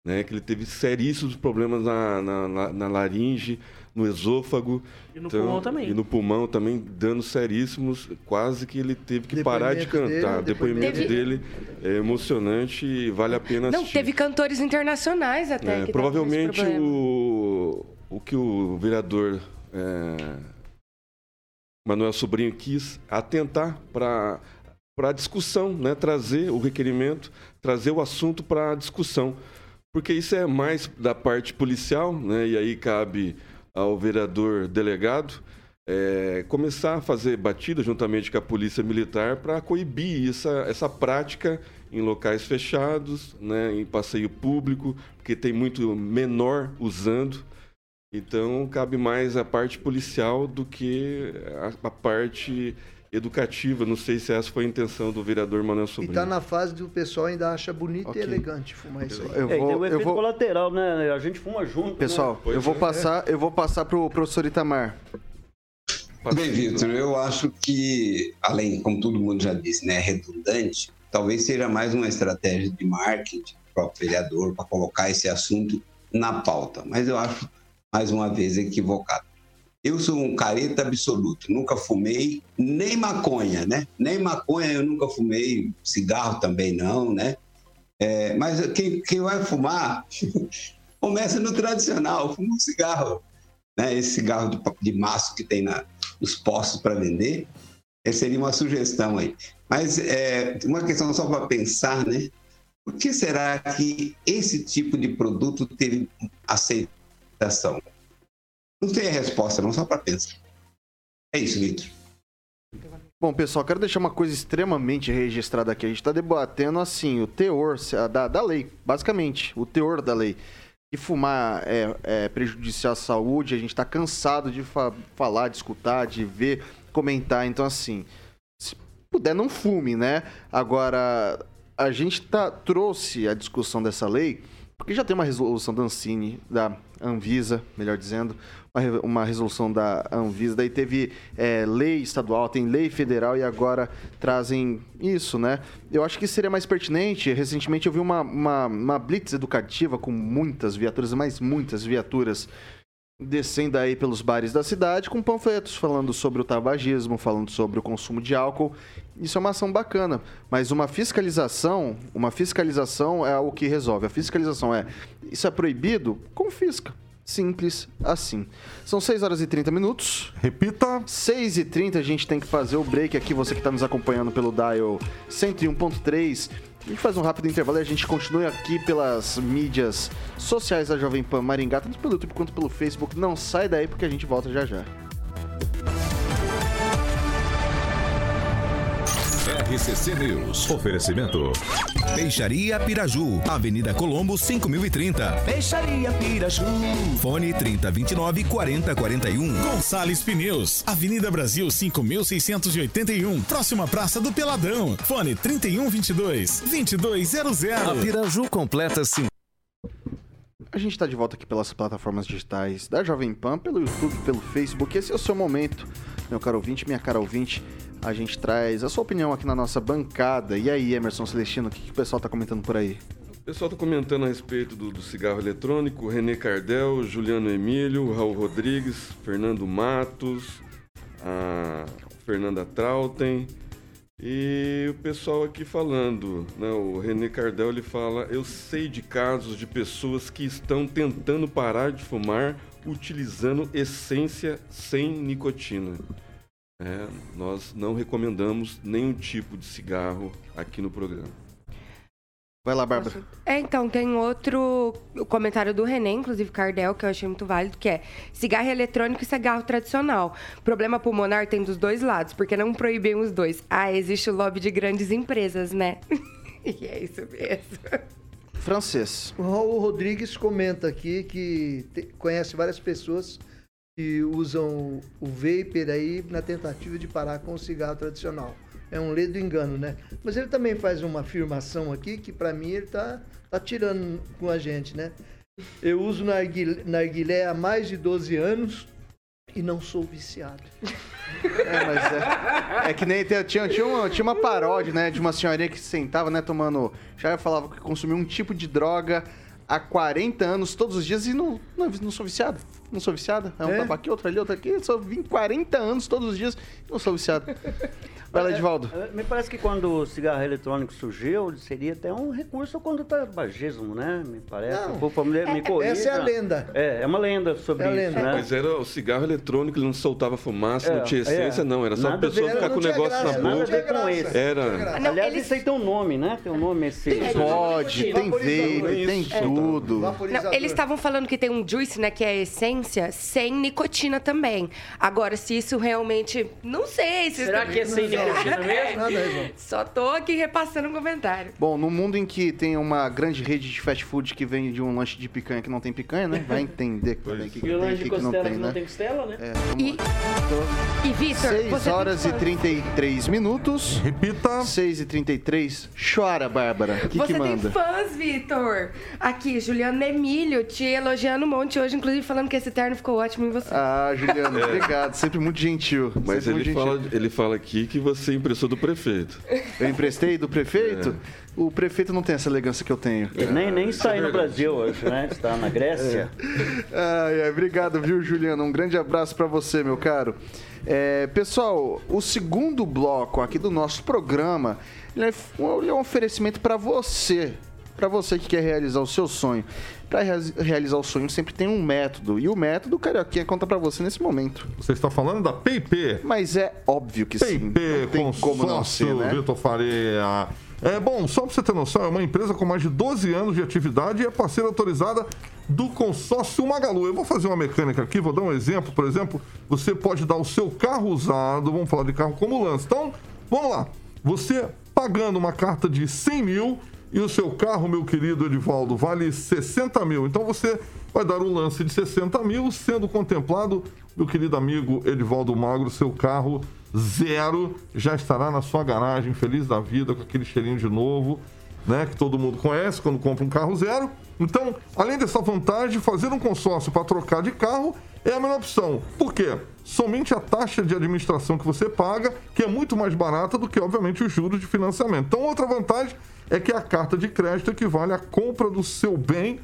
né, que ele teve seríssimos problemas na, na, na- laringe, no esôfago. E no pulmão também. E no pulmão também, danos seríssimos. Quase que ele teve que parar de Depoimento dele, cantar. O depoimento depoimento- dele é emocionante e vale a pena Não, assistir. teve cantores internacionais até. É, que provavelmente o, o que o vereador é, Manuel Sobrinho quis atentar para a discussão, né? trazer o requerimento, trazer o assunto para a discussão. Porque isso é mais da parte policial, né? e aí cabe ao vereador delegado é, começar a fazer batida juntamente com a polícia militar para coibir essa, essa prática em locais fechados, né, em passeio público, porque tem muito menor usando. Então cabe mais a parte policial do que a, a parte educativa. Não sei se essa foi a intenção do vereador Manuel E Sobrinho. tá na fase do pessoal ainda acha bonito Ok. e elegante fumar isso aí. Eu É, e tem vou, o eu efeito vou, colateral, né? A gente fuma junto. né? pessoal, Pois eu vou é. passar, eu vou passar pro professor Itamar. Bem, Vitor, eu acho que, além, como todo mundo já disse, né, redundante, talvez seja mais uma estratégia de marketing do próprio vereador para colocar esse assunto na pauta. Mas eu acho, mais uma vez, equivocado. Eu sou um careta absoluto, nunca fumei nem maconha, né? Nem maconha eu nunca fumei, cigarro também não, né? É, mas quem, quem vai fumar, começa no tradicional, fuma um cigarro, né? Esse cigarro de, de maço que tem na, nos postos para vender, essa seria uma sugestão aí. Mas é, uma questão só para pensar, né? Por que será que esse tipo de produto teve Não tem a resposta, não, só para pensar. É isso, Vitor. Bom, pessoal, quero deixar uma coisa extremamente registrada aqui. A gente está debatendo, assim, o teor da, da lei, basicamente, o teor da lei. E fumar é, é prejudicial à saúde, a gente está cansado de fa- falar, de escutar, de ver, comentar. Então, assim, se puder, não fume, né? Agora, a gente tá, trouxe a discussão dessa lei, porque já tem uma resolução da Ancine, da Anvisa, melhor dizendo, uma, re- uma resolução da Anvisa, daí teve é, lei estadual, tem lei federal e agora trazem isso, né? Eu acho que seria mais pertinente, recentemente eu vi uma, uma, uma blitz educativa com muitas viaturas, mas muitas viaturas, descendo aí pelos bares da cidade com panfletos falando sobre o tabagismo, falando sobre o consumo de álcool. Isso é uma ação bacana, mas uma fiscalização, uma fiscalização é o que resolve. A fiscalização é isso é proibido, confisca. Simples assim. São 6 horas e 30 minutos. Repita. 6 e 30 a gente tem que fazer o break aqui, você que está nos acompanhando pelo dial 101.3. A gente faz um rápido intervalo e a gente continua aqui pelas mídias sociais da Jovem Pan Maringá, tanto pelo YouTube quanto pelo Facebook. Não sai daí porque a gente volta já já. RCC News. Oferecimento. Peixaria Piraju, Avenida Colombo 5030. Peixaria Piraju. Fone 3029 4041. Gonçalves Pneus, Avenida Brasil 5681, próxima Praça do Peladão. Fone 3122 2200. A Piraju completa 5. A gente está de volta aqui pelas plataformas digitais da Jovem Pan, pelo YouTube, pelo Facebook. Esse é o seu momento, meu caro ouvinte, minha cara ouvinte. A gente traz a sua opinião aqui na nossa bancada. E aí, Emerson Celestino, o que, que o pessoal tá comentando por aí? O pessoal está comentando a respeito do, do cigarro eletrônico, René Cardel, Juliano Emílio, Raul Rodrigues, Fernando Matos, a Fernanda Trautem e o pessoal aqui falando, né, o René Cardel ele fala, eu sei de casos de pessoas que estão tentando parar de fumar utilizando essência sem nicotina. É, nós não recomendamos nenhum tipo de cigarro aqui no programa. Vai lá, Bárbara. É, então, tem outro comentário do René, inclusive Cardel, que eu achei muito válido, que é cigarro eletrônico e cigarro tradicional. Problema pulmonar tem dos dois lados, porque não proíbem os dois. Ah, existe o lobby de grandes empresas, né? e é isso mesmo. Francês. O Raul Rodrigues comenta aqui que te- conhece várias pessoas que usam o vapor aí na tentativa de parar com o cigarro tradicional. É um ledo engano, né? Mas ele também faz uma afirmação aqui que para mim ele tá, tá tirando com a gente, né? Eu uso narguilé, narguilé há mais de 12 anos e não sou viciado. É, mas é, é que nem tinha, tinha, uma, tinha uma paródia, né, de uma senhorinha que sentava, né, tomando e falava que consumia um tipo de droga há 40 anos, todos os dias, e não, não, não sou viciado. Não sou viciada. É um É? tapa aqui, outro ali, outro aqui. Eu só vim 40 anos todos os dias não sou viciado. Vai lá, Edivaldo. É, Me parece que quando o cigarro eletrônico surgiu, seria até um recurso contra o tabagismo, né? Me parece. Não. Por favor, me, me corrija. Essa é a lenda. É, é uma lenda sobre É a isso, lenda. né? Mas era o cigarro eletrônico, ele não soltava fumaça, É, não tinha essência, é. não. Era só a pessoa ficar com o negócio graça, na não Nada a boca. ver com esse. Era. Não, Aliás, eles- isso aí tem um nome, né? Tem um nome esse. Pode, tem vape, tem tudo. Não, eles estavam falando que tem um juice, né, que é a essência, sem nicotina também. Agora, se isso realmente. Não sei. Se Será que é sem nicotina mesmo? Nada, Ivan. Só tô aqui repassando um comentário. Bom, no mundo em que tem uma grande rede de fast food que vem de um lanche de picanha que não tem picanha, né? Vai entender também o que, que E o tem lanche de que, que não costela tem, que não né? tem costela, né? É, E, e Vitor, 6 você horas e tem fãs. 33 minutos. Repita. 6 e 33 Chora, Bárbara. O que, Você que manda? tem fãs, Vitor. Aqui, Juliano Emílio, te elogiando um monte hoje, inclusive falando que esse terno ficou ótimo em você. Ah, Juliano, obrigado. Sempre muito gentil. É. Mas Sempre ele muito fala, gentil. ele fala aqui que você emprestou do prefeito. Eu emprestei do prefeito? O prefeito não tem essa elegância que eu tenho. Ele nem, nem está aí no. Brasil hoje, né? Está na Grécia. Ai, ai, obrigado, viu, Juliano? Um grande abraço pra você, meu caro. É, pessoal, o segundo bloco aqui do nosso programa ele é, um- é um oferecimento pra você, Pra você que quer realizar o seu sonho. Pra rea- realizar o sonho sempre tem um método e o método, Carioquinha, conta pra você nesse momento. Você está falando da PIP. Mas é óbvio que sim. PIP, não ser, consórcio, né? Vitor Faria. É bom, só pra você ter noção, é uma empresa com mais de 12 anos de atividade e é parceira autorizada do consórcio Magalu. Eu vou fazer uma mecânica aqui, vou dar um exemplo. Por exemplo, você pode dar o seu carro usado, vamos falar de carro como lance. Então, vamos lá. Você pagando uma carta de 100 mil e o seu carro, meu querido Edivaldo, vale 60 mil. Então você vai dar um lance de 60 mil, sendo contemplado, meu querido amigo Edivaldo Magro, seu carro zero já estará na sua garagem, feliz da vida, com aquele cheirinho de novo, né? Que todo mundo conhece quando compra um carro zero. Então, além dessa vantagem, fazer um consórcio para trocar de carro é a melhor opção. Por quê? Somente a taxa de administração que você paga, que é muito mais barata do que, obviamente, os juros de financiamento. Então, outra vantagem é que a carta de crédito equivale à compra do seu bem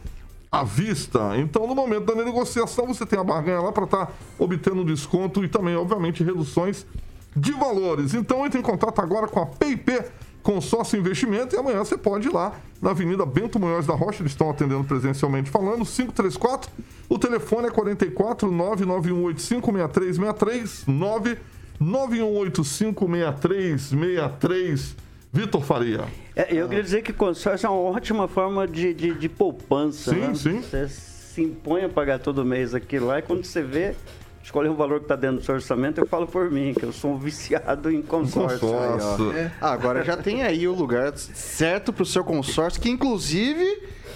à vista. Então, no momento da negociação, você tem a barganha lá para estar obtendo um desconto e também, obviamente, reduções de valores. Então, entre em contato agora com a PIP Consórcio Investimento e amanhã você pode ir lá na Avenida Bento Munhoz da Rocha, eles estão atendendo presencialmente falando, 534. O telefone é 44 991856363 991856363 Vitor Faria. É, eu queria dizer que consórcio é uma ótima forma de, de, de poupança. Sim, né? sim. Você se impõe a pagar todo mês aquilo lá e quando você vê, escolhe um valor que está dentro do seu orçamento, eu falo por mim, que eu sou um viciado em consórcio. Consórcio. É. Ah, agora já tem aí o lugar certo pro seu consórcio, que inclusive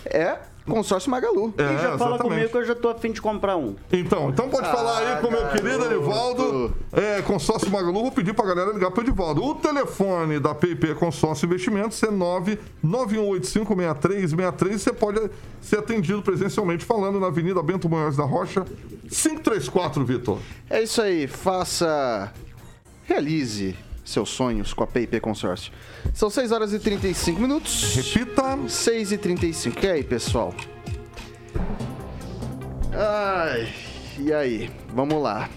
é consórcio Magalu. É, E já fala exatamente. comigo que eu já tô afim de comprar um. Então, então pode falar aí com o meu querido Edivaldo, é, consórcio Magalu. Vou pedir pra galera ligar pro Edivaldo. O telefone da PIP Consórcio Investimentos é 991856363. Você pode ser atendido presencialmente falando na Avenida Bento Munhoz da Rocha, 534, Vitor. É isso aí, faça. Realize seus sonhos com a PIP Consórcio. São 6 horas e 35 minutos. Repita. 6 e 35. E aí, pessoal? Ai, e aí? Vamos lá.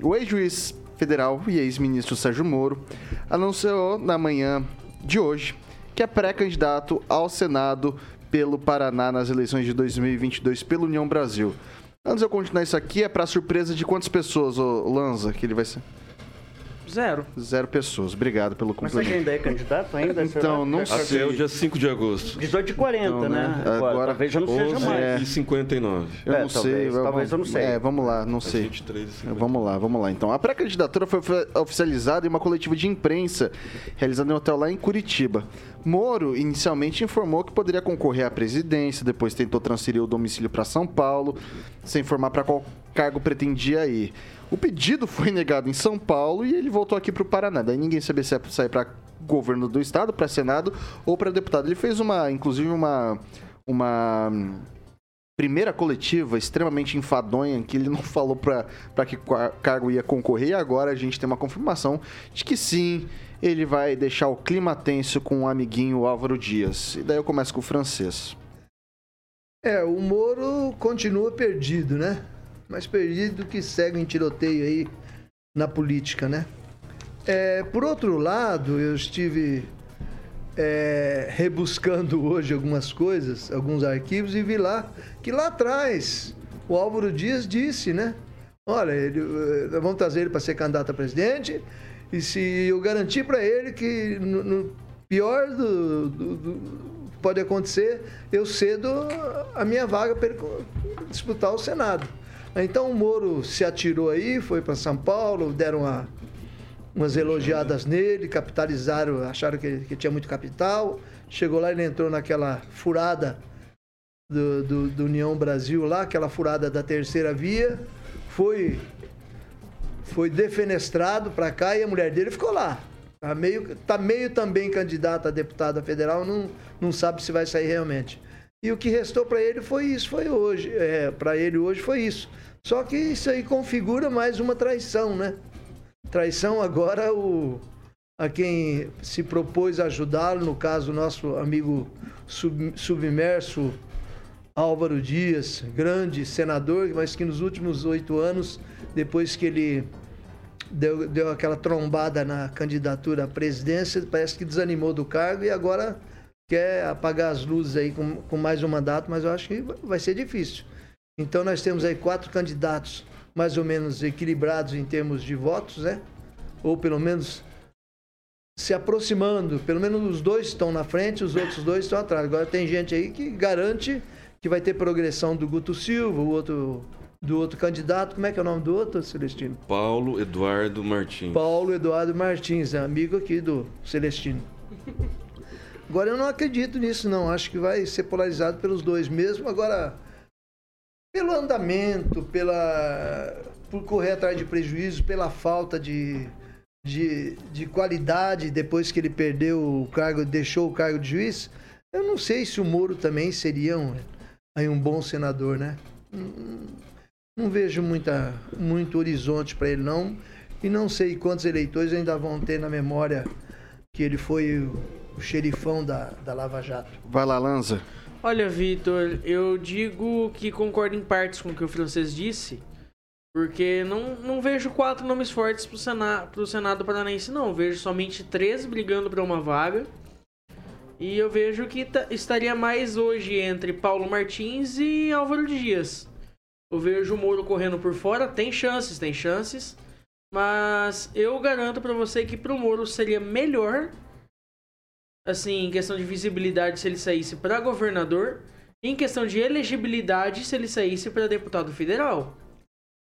O ex-juiz federal e ex-ministro Sérgio Moro anunciou na manhã de hoje que é pré-candidato ao Senado pelo Paraná nas eleições de 2022 pela União Brasil. Antes de eu continuar isso aqui, é para surpresa de quantas pessoas, ô Lanza, que ele vai ser? Zero. Zero pessoas. Obrigado pelo Mas você ainda é candidato ainda? Então, não Até sei. o dia 5 de agosto. 18 e 40, Então, né? né? Agora, Agora, talvez já não seja 11 mais. é. E 59. Eu É, não sei. talvez, vamos- talvez eu não sei. É, vamos lá, não sei. 23 e 50. Vamos lá, vamos lá. Então, a pré-candidatura foi ofi- oficializada em uma coletiva de imprensa realizada em um hotel lá em Curitiba. Moro inicialmente informou que poderia concorrer à presidência, depois tentou transferir o domicílio para São Paulo, sem informar para qual cargo pretendia ir. O pedido foi negado em São Paulo e ele voltou aqui para o Paraná. Daí ninguém sabia se ia sair para governo do estado, para senado ou para deputado. Ele fez uma, inclusive uma uma primeira coletiva extremamente enfadonha, que ele não falou para que cargo ia concorrer, e agora a gente tem uma confirmação de que sim, ele vai deixar o clima tenso com o amiguinho Álvaro Dias. E daí eu começo com o francês. É, o Moro continua perdido, né? Mais perdido que segue em tiroteio aí na política, né? É, por outro lado, eu estive é, rebuscando hoje algumas coisas, alguns arquivos, e vi lá que lá atrás o Álvaro Dias disse, né? Olha, ele, eh, vamos trazer ele para ser candidato a presidente, e se eu garantir para ele que no, no pior do, do, do, pode acontecer, eu cedo a minha vaga para disputar o Senado. Então o Moro se atirou aí, foi para São Paulo, deram uma umas elogiadas nele, capitalizaram, acharam que, que tinha muito capital. Chegou lá, ele entrou naquela furada do, do, do União Brasil lá, aquela furada da terceira via, foi, foi defenestrado para cá e a mulher dele ficou lá. Tá meio, tá meio também candidato a deputada federal, não, não sabe se vai sair realmente. E o que restou para ele foi isso, foi hoje. É, para ele hoje foi isso. Só que isso aí configura mais uma traição, né? Traição agora o, a quem se propôs ajudá-lo, no caso, nosso amigo sub, submerso Álvaro Dias, grande senador, mas que nos últimos oito anos, depois que ele deu, deu aquela trombada na candidatura à presidência, parece que desanimou do cargo e agora quer apagar as luzes aí com, com mais um mandato, mas eu acho que vai ser difícil. Então nós temos aí quatro candidatos mais ou menos equilibrados em termos de votos, né? Ou pelo menos se aproximando. Pelo menos os dois estão na frente, os outros dois estão atrás. Agora tem gente aí que garante que vai ter progressão do Guto Silva, o outro do outro candidato. Como é que é o nome do outro, Celestino? Paulo Eduardo Martins. Paulo Eduardo Martins, é amigo aqui do Celestino. Agora eu não acredito nisso, não. Acho que vai ser polarizado pelos dois mesmo. Agora, pelo andamento, pela por correr atrás de prejuízos, pela falta de, de, de qualidade depois que ele perdeu o cargo, deixou o cargo de juiz, eu não sei se o Moro também seria um, aí um bom senador, né? Não, não vejo muita, muito horizonte para ele, não. E não sei quantos eleitores ainda vão ter na memória que ele foi o, o xerifão da, da Lava Jato. Vai lá, Lanza. Olha, Vitor, eu digo que concordo em partes com o que o francês disse, porque não, não vejo quatro nomes fortes pro, Sena, pro Senado Paranaense, não. vejo somente três brigando para uma vaga. E eu vejo que estaria mais hoje entre Paulo Martins e Álvaro Dias. Eu vejo o Moro correndo por fora, tem chances, tem chances. Mas eu garanto para você que pro Moro seria melhor assim, em questão de visibilidade se ele saísse para governador, e em questão de elegibilidade se ele saísse para deputado federal.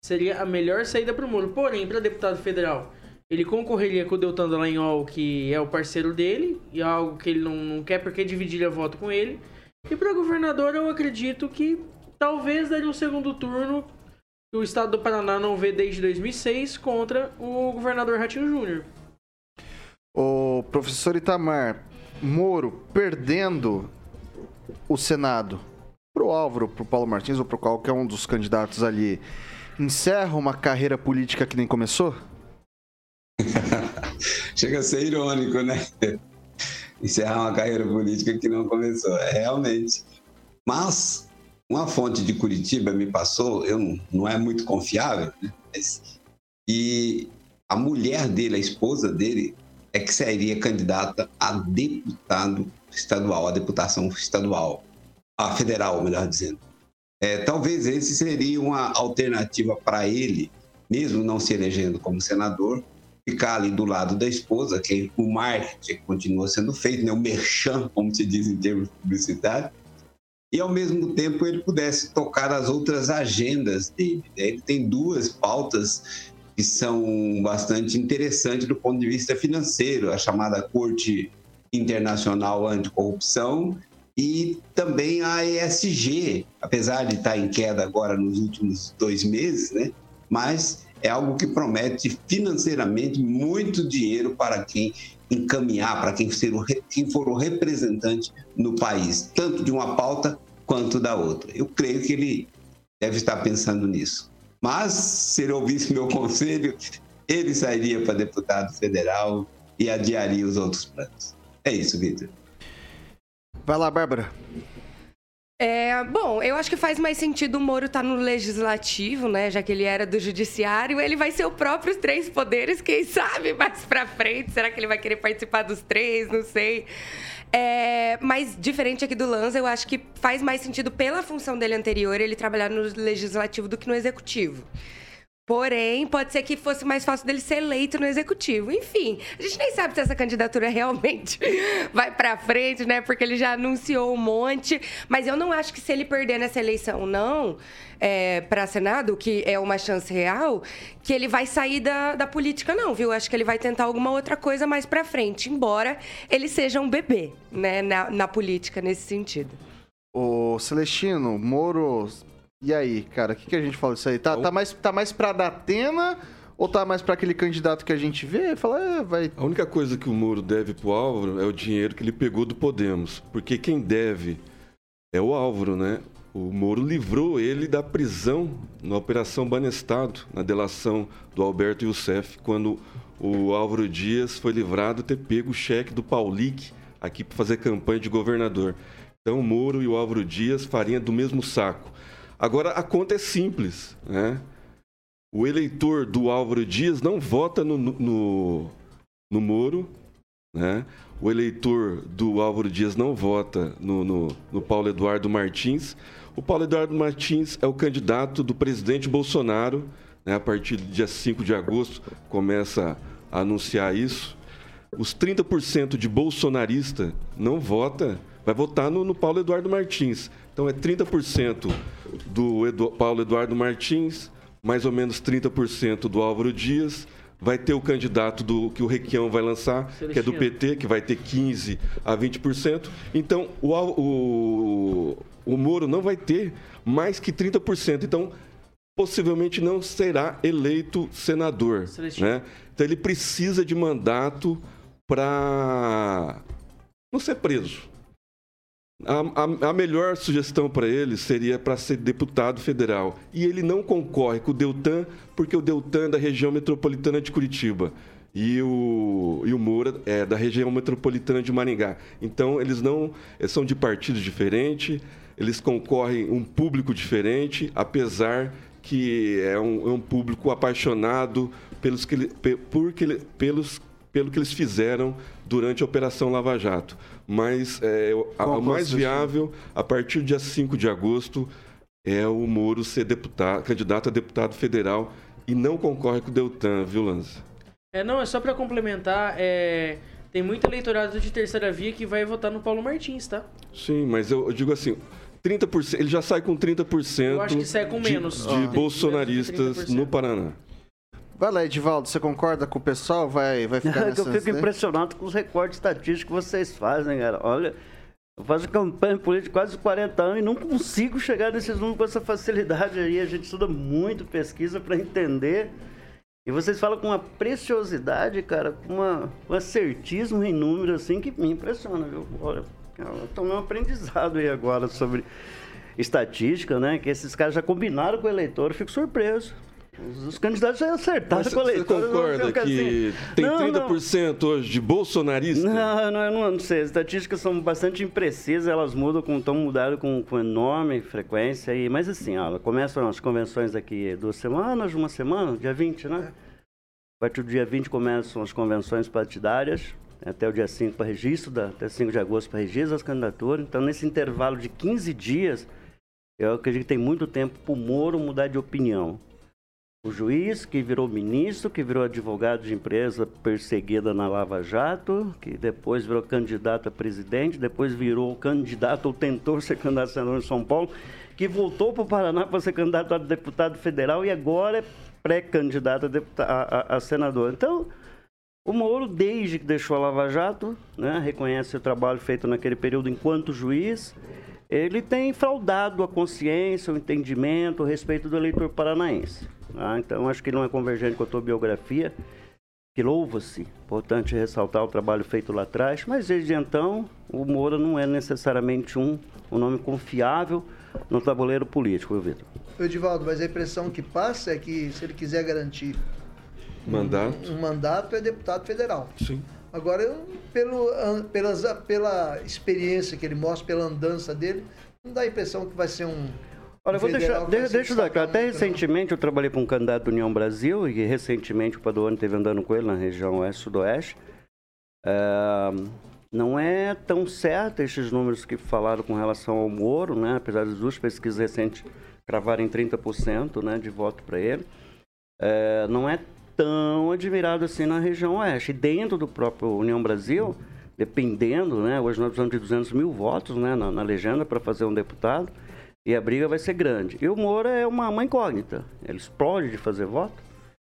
Seria a melhor saída para o Moro. Porém, para deputado federal, ele concorreria com o Deltan Dallagnol, que é o parceiro dele, e é algo que ele não, não quer porque dividiria voto com ele. E para governador, eu acredito que talvez daria um segundo turno que o estado do Paraná não vê desde 2006 contra o governador Ratinho Júnior. O professor Itamar, Moro perdendo o Senado para o Álvaro, para o Paulo Martins ou para qualquer um dos candidatos ali, encerra uma carreira política que nem começou? Chega a ser irônico, né? Encerrar uma carreira política que não começou, é, realmente. Mas uma fonte de Curitiba me passou, eu não, não é muito confiável, né? e a mulher dele, a esposa dele, é que seria candidata a deputado estadual, a deputação estadual, a federal, melhor dizendo. É, talvez esse seria uma alternativa para ele, mesmo não se elegendo como senador, ficar ali do lado da esposa, que o marketing continua sendo feito, né? o merchan, como se diz em termos publicitários, e ao mesmo tempo ele pudesse tocar as outras agendas dele. Né? Ele tem duas pautas que são bastante interessantes do ponto de vista financeiro, a chamada Corte Internacional Anticorrupção e também a ESG, apesar de estar em queda agora nos últimos dois meses, né? mas é algo que promete financeiramente muito dinheiro para quem encaminhar, para quem, ser o, quem for o representante no país, tanto de uma pauta quanto da outra. Eu creio que ele deve estar pensando nisso. Mas, se ele ouvisse meu conselho, ele sairia para deputado federal e adiaria os outros planos. É isso, Vitor. Vai lá, Bárbara. É, bom, eu acho que faz mais sentido o Moro estar no legislativo, né? Já que ele era do judiciário, ele vai ser o próprio três poderes, quem sabe mais pra frente. Será que ele vai querer participar dos três? Não sei. É, mas diferente aqui do Lanza, eu acho que faz mais sentido pela função dele anterior ele trabalhar no legislativo do que no executivo. Porém, pode ser que fosse mais fácil dele ser eleito no executivo. Enfim, a gente nem sabe se essa candidatura realmente vai para frente, né? Porque ele já anunciou um monte. Mas eu não acho que se ele perder nessa eleição, não, é, para Senado, que é uma chance real, que ele vai sair da, da política, não, viu? Acho que ele vai tentar alguma outra coisa mais para frente, embora ele seja um bebê, né? Na, na política, nesse sentido. O Celestino, Moro e aí, cara, o que, que a gente fala disso aí? Tá, tá, mais, tá mais pra Datena ou tá mais pra aquele candidato que a gente vê? Fala, é, vai. A única coisa que o Moro deve pro Álvaro é o dinheiro que ele pegou do Podemos. Porque quem deve é o Álvaro, né? O Moro livrou ele da prisão na Operação Banestado, na delação do Alberto Youssef, quando o Álvaro Dias foi livrado de ter pego o cheque do Paulic aqui para fazer campanha de governador. Então o Moro e o Álvaro Dias farinha do mesmo saco. Agora, a conta é simples. Né? O eleitor do Álvaro Dias não vota no, no, no Moro. Né? O eleitor do Álvaro Dias não vota no, no, no Paulo Eduardo Martins. O Paulo Eduardo Martins é o candidato do presidente Bolsonaro. Né? A partir do dia 5 de agosto começa a anunciar isso. Os 30% de bolsonarista não vota, vai votar no, no Paulo Eduardo Martins. Então é 30% do Edu, Paulo Eduardo Martins, mais ou menos 30% do Álvaro Dias. Vai ter o candidato do que o Requião vai lançar, Celestino. que é do PT, que vai ter 15% a 20%. Então, o, o, o Moro não vai ter mais que 30%. Então, possivelmente não será eleito senador. Né? Então, ele precisa de mandato para não ser preso. A, a, a, melhor sugestão para ele seria para ser deputado federal. E ele não concorre com o Deltan, porque o Deltan é da região metropolitana de Curitiba. E o, e o Moura é da região metropolitana de Maringá. Então, eles não eles são de partidos diferentes, eles concorrem um público diferente, apesar que é um, é um público apaixonado pelos que, por que, pelos, pelo que eles fizeram durante a Operação Lava Jato mas é, a, o mais viável, a partir do dia 5 de agosto, é o Moro ser deputado, candidato a deputado federal e não concorre com o Deltan, viu, Lanza? É, não, é só para complementar, é, tem muito eleitorado de terceira via que vai votar no Paulo Martins, tá? Sim, mas eu, eu digo assim, 30%, ele já sai com 30% eu acho que sai com menos. de, de ah. bolsonaristas no Paraná. Vai lá, Edivaldo, você concorda com o pessoal? Vai, vai ficar nessa... Eu fico impressionado com os recortes estatísticos que vocês fazem, cara. Olha, eu faço campanha política quase 40 anos e não consigo chegar nesses números com essa facilidade aí. A gente estuda muito pesquisa para entender. E vocês falam com uma preciosidade, cara, com uma, um acertismo em números assim que me impressiona, viu? Olha, eu tomei um aprendizado aí agora sobre estatística, né? Que esses caras já combinaram com o eleitor, eu fico surpreso. Os candidatos já acertaram Mas com a Você concorda que assim. tem não, 30% não. hoje de bolsonarista? Não, não, eu não, não sei. As estatísticas são bastante imprecisas, elas mudam, com, estão mudando com, com enorme frequência. E, mas assim, ó, começam as convenções daqui duas semanas, uma semana, dia 20, né? A partir do dia 20 começam as convenções partidárias, até o dia 5 para registro, da, até 5 de agosto para registro das candidaturas. Então, nesse intervalo de 15 dias, eu acredito que tem muito tempo para o Moro mudar de opinião o juiz que virou ministro, que virou advogado de empresa perseguida na Lava Jato, que depois virou candidato a presidente, depois virou candidato ou tentou ser candidato a senador em São Paulo, que voltou para o Paraná para ser candidato a deputado federal e agora é pré-candidato a, a, a, senador. Então, o Moro, desde que deixou a Lava Jato, né, reconhece o trabalho feito naquele período enquanto juiz, ele tem fraudado a consciência, o entendimento, o respeito do eleitor paranaense. Ah, então, acho que não é convergente com a tua biografia. que louva-se. Importante ressaltar o trabalho feito lá atrás, mas desde então o Moura não é necessariamente um, um nome confiável no tabuleiro político, viu, Vitor? Edivaldo, mas a impressão que passa é que se ele quiser garantir Mandato. um mandato, é deputado federal. Sim. Agora, eu, pelo, pelas, pela experiência que ele mostra, pela andança dele, não dá a impressão que vai ser um. Olha, eu vou deixar, deixa eu dar claro. Até recentemente eu trabalhei com um candidato do União Brasil e recentemente o Paduano esteve andando com ele na região oeste-sudoeste. É, não é tão certo esses números que falaram com relação ao Moro, né? apesar das duas pesquisas recentes cravarem 30% né, de voto para ele. É, não é tão admirado assim na região oeste. E dentro do próprio União Brasil, dependendo, né? Hoje nós precisamos de 200 mil votos né, na, na legenda para fazer um deputado. E a briga vai ser grande. E o Moura é uma, uma incógnita. Ele explode de fazer voto.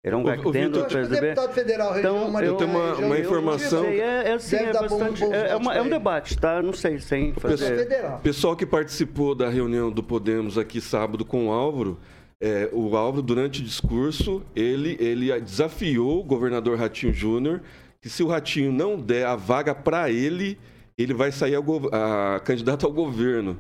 Ele é um cara que dentro do o PSDB. deputado federal, região Então, Maringá, eu tenho uma- região uma informação- Sei, é, é, assim, é bastante. bons É, é uma- é um debate, tá? Não sei, sem Pessoal fazer. federal. Pessoal que participou da reunião do Podemos aqui sábado com o Álvaro, é, o Álvaro, durante o discurso, ele, ele desafiou o governador Ratinho Júnior que se o Ratinho não der a vaga para ele, ele vai sair gov- a, candidato ao governo.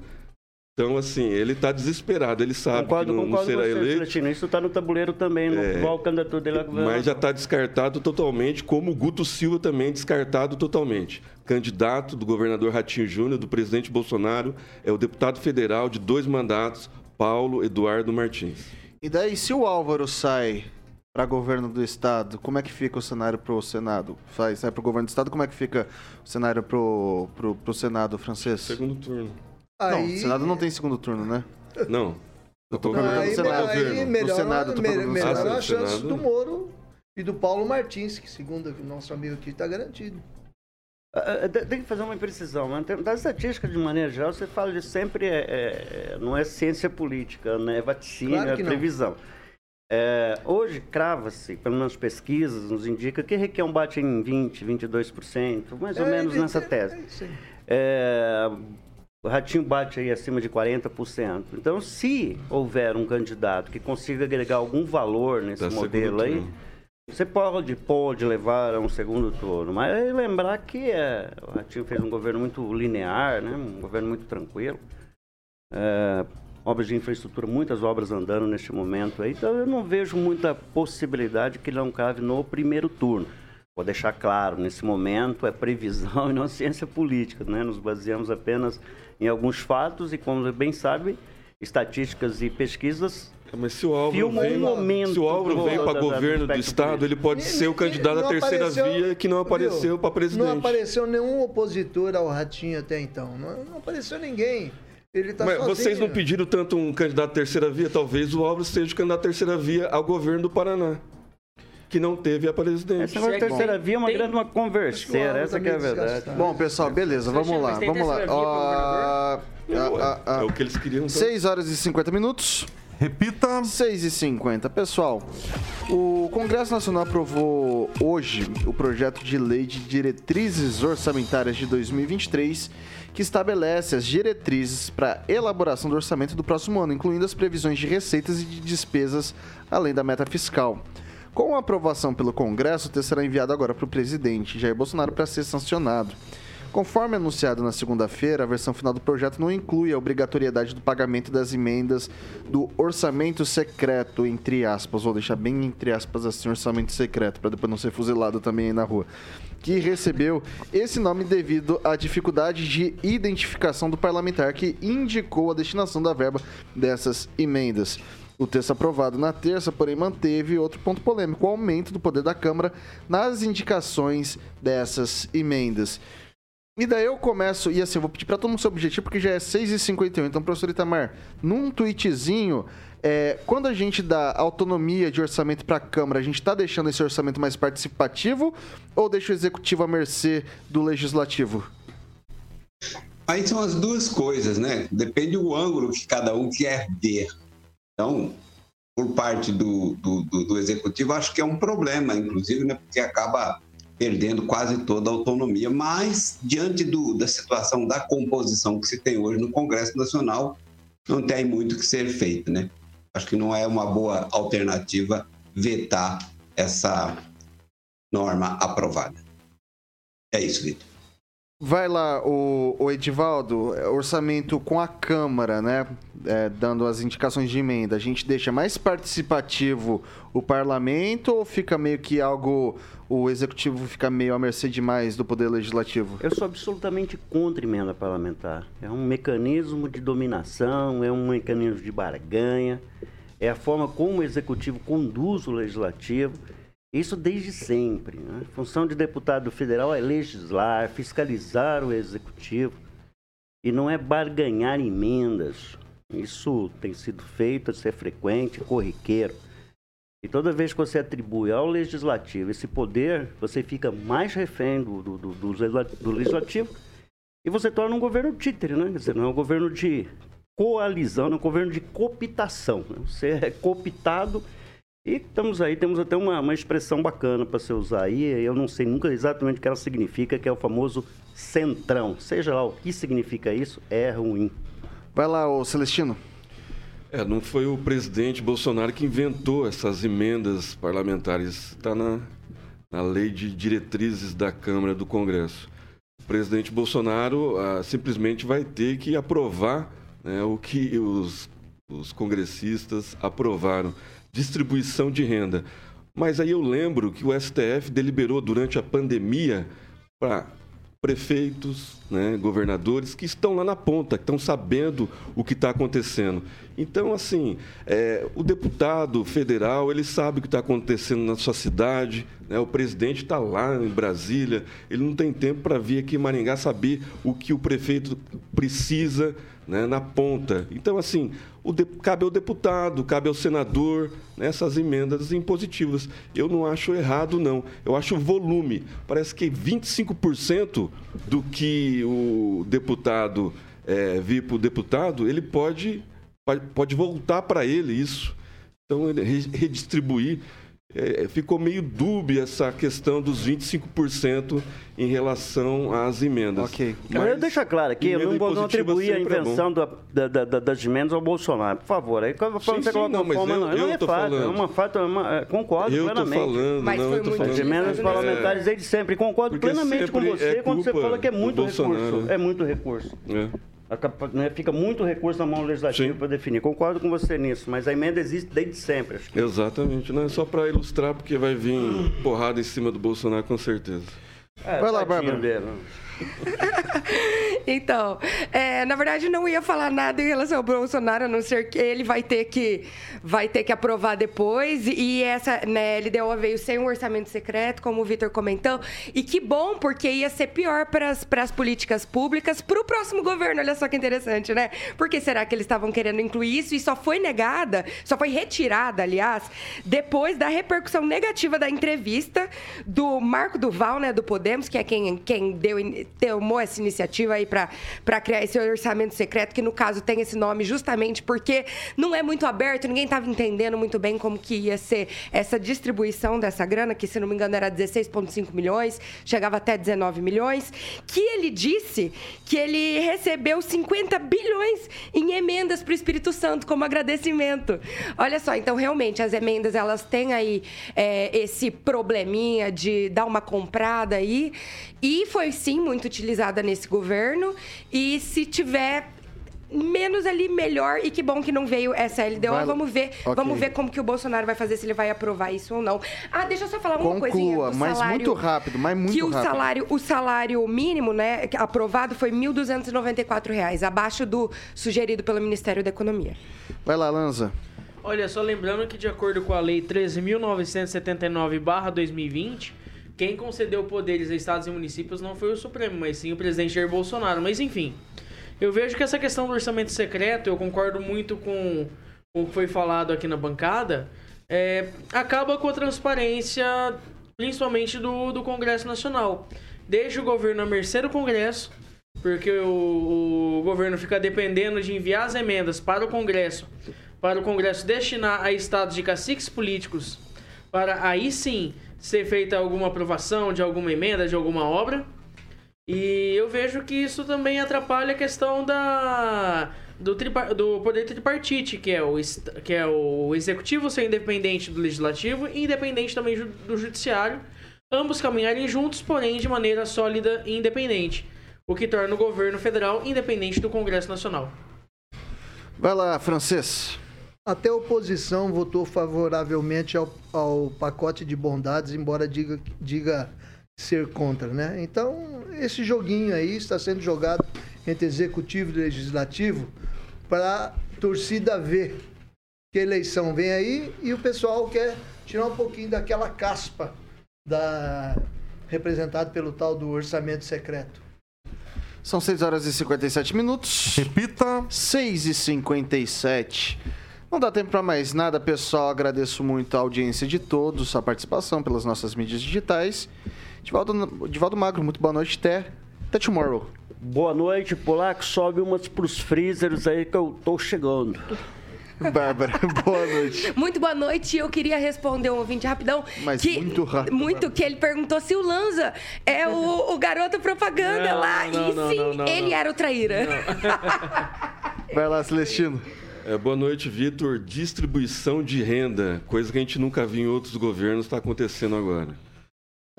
Então, assim, ele está desesperado, ele sabe Concordo, que não, não concordo será você, eleito. Isso está no tabuleiro também, no É, qual candidatura dele a. Mas já está descartado totalmente, como o Guto Silva também descartado totalmente. Candidato do governador Ratinho Júnior, do presidente Bolsonaro, é o deputado federal de dois mandatos, Paulo Eduardo Martins. E daí, se o Álvaro sai para governo do estado, como é que fica o cenário pro Senado? Sai, sai pro governo do estado, como é que fica o cenário pro, pro, pro Senado francês? Segundo turno. Não, Aí- o Senado não tem segundo turno, né? Não. Eu tô Não, perguntando Aí, para Senado. o aí No Senado, tô me- falando no melhora Senado. a chance Senado. do Moro e do Paulo Martins, que segundo o nosso amigo aqui está garantido. Ah, ah, tem que fazer uma imprecisão. Né? Da estatística, de maneira geral, você fala de sempre, é, é- não é ciência política, né? é vaticínio, Claro é previsão. É, hoje, crava-se, pelo menos pesquisas, nos indica que Requião bate em 20%, 22%, mais ou É, menos é, nessa é, tese. é. É, o Ratinho bate aí acima de 40%. Então, se houver um candidato que consiga agregar algum valor nesse Da modelo aí, turno. Você pode, pode levar a um segundo turno. Mas é lembrar que é, o Ratinho fez um governo muito linear, né? um governo muito tranquilo. É, obras de infraestrutura, muitas obras andando neste momento aí. Então, eu não vejo muita possibilidade que ele não cave no primeiro turno. Vou deixar claro, nesse momento é previsão e não ciência política, né? Nos baseamos apenas em alguns fatos e, como bem sabe, estatísticas e pesquisas É, Mas se o Álvaro filmam vem, um momento. se o Álvaro vem para governo do estado, ele pode ser o candidato à terceira apareceu- via que não apareceu viu? para presidente. Não apareceu nenhum opositor ao Ratinho até então. Não, não apareceu ninguém. Ele tá Mas sozinho. vocês não pediram tanto um candidato à terceira via? Talvez o Álvaro seja o candidato à terceira via ao governo do Paraná, que não teve a presidente. Essa negócio de terceira via é uma Tem- grande uma converseira, Álvaro essa tá que é a verdade. Bom, pessoal, beleza, vamos lá, vamos lá. Ah, ah, ah, É o que eles queriam. então. 6 horas e 50 minutos. Repita. 6 e 50 Pessoal, o Congresso Nacional aprovou hoje o projeto de lei de diretrizes orçamentárias de 2023, que estabelece as diretrizes para elaboração do orçamento do próximo ano, incluindo as previsões de receitas e de despesas, além da meta fiscal. Com a aprovação pelo Congresso, o texto será enviado agora para o presidente Jair Bolsonaro para ser sancionado. Conforme anunciado na segunda-feira, a versão final do projeto não inclui a obrigatoriedade do pagamento das emendas do orçamento secreto, entre aspas. Vou deixar bem entre aspas assim, orçamento secreto, para depois não ser fuzilado também aí na rua. Que recebeu esse nome devido à dificuldade de identificação do parlamentar que indicou a destinação da verba dessas emendas. O texto aprovado na terça, porém, manteve outro ponto polêmico: o aumento do poder da Câmara nas indicações dessas emendas. E daí eu começo, e assim, eu vou pedir pra todo mundo ser objetivo, porque já é 6h51. Então, professor Itamar, num tweetzinho, é, quando a gente dá autonomia de orçamento pra Câmara, a gente tá deixando esse orçamento mais participativo ou deixa o Executivo à mercê do Legislativo? Aí são as duas coisas, né? Depende do ângulo que cada um quer ver. Então, por parte do, do, do, do executivo, acho que é um problema, inclusive, né? Porque acaba perdendo quase toda a autonomia. Mas, diante do, da situação da composição que se tem hoje no Congresso Nacional, não tem muito que ser feito, né? Acho que não é uma boa alternativa vetar essa, norma aprovada. É isso, Vitor. Vai lá, o, o Edivaldo, orçamento com a Câmara, né? É, dando as indicações de emenda. A gente deixa mais participativo o parlamento ou fica meio que algo. O executivo fica meio à mercê demais do poder legislativo? Eu sou absolutamente contra emenda parlamentar. É um mecanismo de dominação, é um mecanismo de barganha, é a forma como o executivo conduz o legislativo. Isso desde sempre. Né? A função de deputado federal é legislar, fiscalizar o executivo e não é barganhar emendas. Isso tem sido feito, isso é frequente, corriqueiro. E toda vez que você atribui ao legislativo esse poder, você fica mais refém do, do, do, do legislativo e você torna um governo títere, né? Quer dizer, não é um governo de coalizão, é um governo de cooptação. Né? Você é cooptado e estamos aí, temos até uma, uma expressão bacana para se usar aí, eu não sei nunca exatamente o que ela significa, que é o famoso centrão. Seja lá o que significa isso, é ruim. Vai lá, ô Celestino. É, não foi o presidente Bolsonaro que inventou essas emendas parlamentares. Está na, na lei de diretrizes da Câmara do Congresso. O presidente Bolsonaro ah, simplesmente vai ter que aprovar né, o que os, os congressistas aprovaram distribuição de renda. Mas aí eu lembro que o STF deliberou durante a pandemia para prefeitos, né, governadores que estão lá na ponta, que estão sabendo o que está acontecendo. Então, assim, é, o deputado federal, ele sabe o que está acontecendo na sua cidade, né, o presidente está lá em Brasília, ele não tem tempo para vir aqui em Maringá saber o que o prefeito precisa né, na ponta. Então, assim, de, cabe ao deputado, cabe ao senador né, essas emendas impositivas. Eu não acho errado, não. Eu acho volume. Parece que 25% do que o deputado é, vir para o deputado, ele pode, pode voltar para ele isso. Então, ele redistribuir é, ficou meio dúbia essa questão dos 25% em relação às emendas. Ok. Mas eu deixo claro aqui, eu não vou não atribuir a é invenção da, da, da, das emendas ao Bolsonaro, por favor. Aí quando sim, você coloca não, mas forma, eu, não, eu não é fato, falando. é uma fato, é uma, é, concordo eu plenamente. Falando, mas não, eu tô falando. As emendas parlamentares desde sempre, concordo plenamente com você é quando você fala que é muito recurso. É muito recurso. Né, fica muito recurso na mão legislativa para definir. Concordo com você nisso, mas a emenda existe desde sempre. Acho que... Exatamente, não é só para ilustrar, porque vai vir porrada em cima do Bolsonaro com certeza. É, vai lá, Bárbara. Dele. então, é, na verdade, não ia falar nada em relação ao Bolsonaro, a não ser que ele vai ter que, vai ter que aprovar depois. E essa, né, deu veio sem um orçamento secreto, como o Vitor comentou. E que bom, porque ia ser pior para as políticas públicas para o próximo governo. Olha só que interessante, né? Por que será que eles estavam querendo incluir isso e só foi negada, só foi retirada, aliás, depois da repercussão negativa da entrevista do Marco Duval, né, do Podemos, que é quem, quem deu tomou essa iniciativa aí para criar esse orçamento secreto, que no caso tem esse nome justamente porque não é muito aberto, ninguém estava entendendo muito bem como que ia ser essa distribuição dessa grana, que se não me engano era 16,5 milhões, chegava até 19 milhões, que ele disse que ele recebeu 50 bilhões em emendas para o Espírito Santo como agradecimento. Olha só, então realmente as emendas elas têm aí é, esse probleminha de dar uma comprada aí e foi sim muito utilizada nesse governo. E se tiver menos ali, melhor. E que bom que não veio essa LDO. Vai, vamos ver. Okay. Vamos ver como que o Bolsonaro vai fazer, se ele vai aprovar isso ou não. Ah, deixa eu só falar uma Conclua, coisinha. mas salário, muito rápido, mas muito que rápido. o salário, o salário mínimo, né, aprovado foi R$ 1.294, abaixo do sugerido pelo Ministério da Economia. Vai lá, Lanza. Olha, só lembrando que de acordo com a lei 13.979/2020, quem concedeu poderes a estados e municípios não foi o Supremo, mas sim o presidente Jair Bolsonaro. Mas enfim, eu vejo que essa questão do orçamento secreto, eu concordo muito com, o que foi falado aqui na bancada, é, acaba com a transparência, principalmente do, do Congresso Nacional. Deixa o governo a mercê do Congresso, porque o, o governo fica dependendo de enviar as emendas para o Congresso, para o Congresso destinar a estados de caciques políticos, para aí sim ser feita alguma aprovação de alguma emenda, de alguma obra. E eu vejo que isso também atrapalha a questão da, do, tripa, do poder tripartite, que é, o, que é o executivo ser independente do legislativo e independente também do judiciário, ambos caminharem juntos, porém de maneira sólida e independente, o que torna o governo federal independente do Congresso Nacional. Vai lá, francês. Até a oposição votou favoravelmente ao, ao pacote de bondades, embora diga, diga ser contra, né? Então, esse joguinho aí está sendo jogado entre executivo e legislativo para torcida ver que a eleição vem aí e o pessoal quer tirar um pouquinho daquela caspa da representado pelo tal do orçamento secreto. São 6 horas e 57 minutos. Repita. 6 e 57. Não dá tempo para mais nada, pessoal. Agradeço muito a audiência de todos, a participação pelas nossas mídias digitais. Divaldo, Divaldo Magro, muito boa noite. Até, até tomorrow. Boa noite, Polaco. Sobe umas pros freezers aí que eu tô chegando. Bárbara, boa noite. Muito boa noite. Eu queria responder um ouvinte rapidão. Mas que, muito rápido. Muito que ele perguntou se o Lanza é o, o garoto propaganda Não, lá. não, e não, sim, não, não, ele não. era o traíra. Vai lá, Celestino. É, boa noite, Vitor. Distribuição de renda, coisa que a gente nunca viu em outros governos, está acontecendo agora.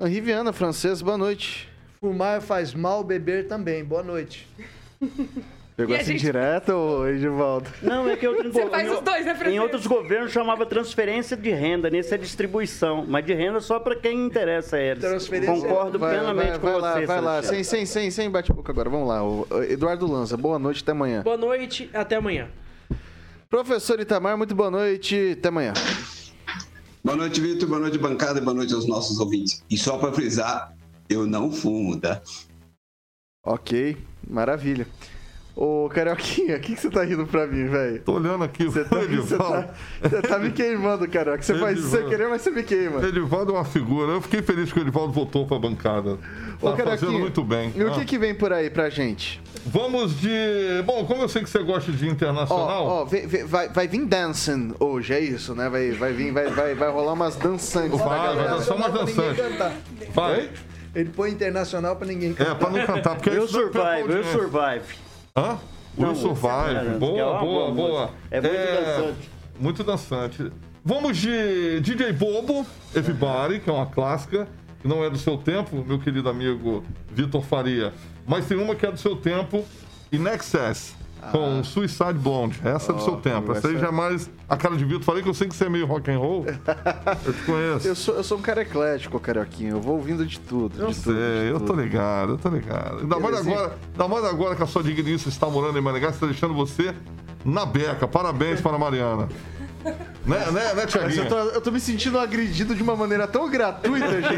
Henri Viana, francês, boa noite. Fumar faz mal, beber também. Boa noite. Pegou assim gente- direto, ô Edivaldo? Não, é que outro Você faz em- os dois, né, Em Francisco? outros governos chamava transferência de renda, nesse é distribuição. Mas de renda só para quem interessa a eles. Transferência- Concordo Vai, plenamente vai, com vai você. lá, vai lá. Sem, sem, sem, sem bate-boca agora. Vamos lá. O Eduardo Lanza, boa noite, até amanhã. Boa noite, até amanhã. Professor Itamar, muito boa noite, até amanhã. Boa noite, Vitor. Boa noite, bancada. e Boa noite aos nossos ouvintes. E só para frisar, eu não fumo, tá? Ok, maravilha. Ô, Carioquinha, o que, que você tá rindo pra mim, velho? Tô olhando aqui Você tá, o você Edivaldo. tá, você tá me queimando, Carioca. Você faz isso sem Edivaldo. querer, mas você me queima. Edivaldo é uma figura. Eu fiquei feliz que o Edivaldo voltou pra bancada. Ô, Tá fazendo Carioquinha, muito bem. E o Ah. que, que vem por aí pra gente? Vamos de. Bom, como eu sei que você gosta de internacional. Ó, ó, vem- vem- vai, vai vir dancing hoje, é isso, né? Vai, vai vir, vai, vai, vai rolar umas dançantes Vai, vai dançar uma Pra ninguém dançante. cantar. Vai. Ele põe internacional pra ninguém É, cantar. pra não cantar, porque Eu survive, eu survive. Hã? Não, Will Survive. tá- é Boa, boa, boa. É muito dançante. Muito dançante. Vamos de DJ Bobo, Everybody, que é uma clássica, que não é do seu tempo, meu querido amigo Vitor Faria. Mas tem uma que é do seu tempo, In Excess, com Suicide Blonde. Essa é do seu tempo. Essa aí é mais a cara de Vitor. Falei que eu sei que você é meio rock and roll. Eu te conheço. Eu sou, eu sou um cara eclético, Carioquinha. Eu vou ouvindo de tudo. Eu de sei, tudo, eu tô tudo. ligado, eu tô ligado. Ainda mais, agora, ainda mais agora que a sua dignícia está morando em Maringá, está deixando você na beca. Parabéns para a Mariana. Né, né, né, Mas Tiaguinho? eu tô, eu tô me sentindo agredido de uma maneira tão gratuita, gente.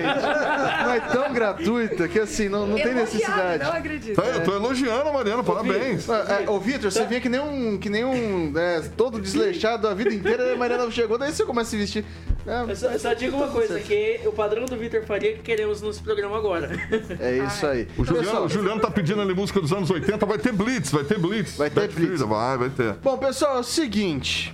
Não é tão gratuita que assim, não, não tem Elogiado, necessidade. Não acredito. Tá, eu tô elogiando a Mariana, parabéns. É, Ô, Vitor, você vinha que nem um. Que nem um. é, todo desleixado a vida inteira, e a Mariana chegou, daí você começa a se vestir. É, Eu só, eu só digo uma coisa, que o padrão do Vitor Faria que queremos nesse programa agora. é isso aí. O Juliano, Pessoal, o Juliano tá pedindo ali música dos anos 80, vai ter Blitz, vai ter Blitz. Vai ter Blitz. Vai, vai ter. Bom, pessoal, é o seguinte.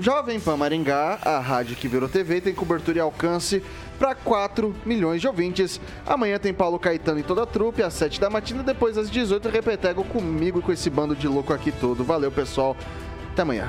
Jovem Pan Maringá, a rádio que virou TV, tem cobertura e alcance para 4 milhões de ouvintes. Amanhã tem Paulo Caetano e toda a trupe, às 7 da matina, depois às 18, repetego comigo com esse bando de louco aqui todo. Valeu, pessoal. Até amanhã.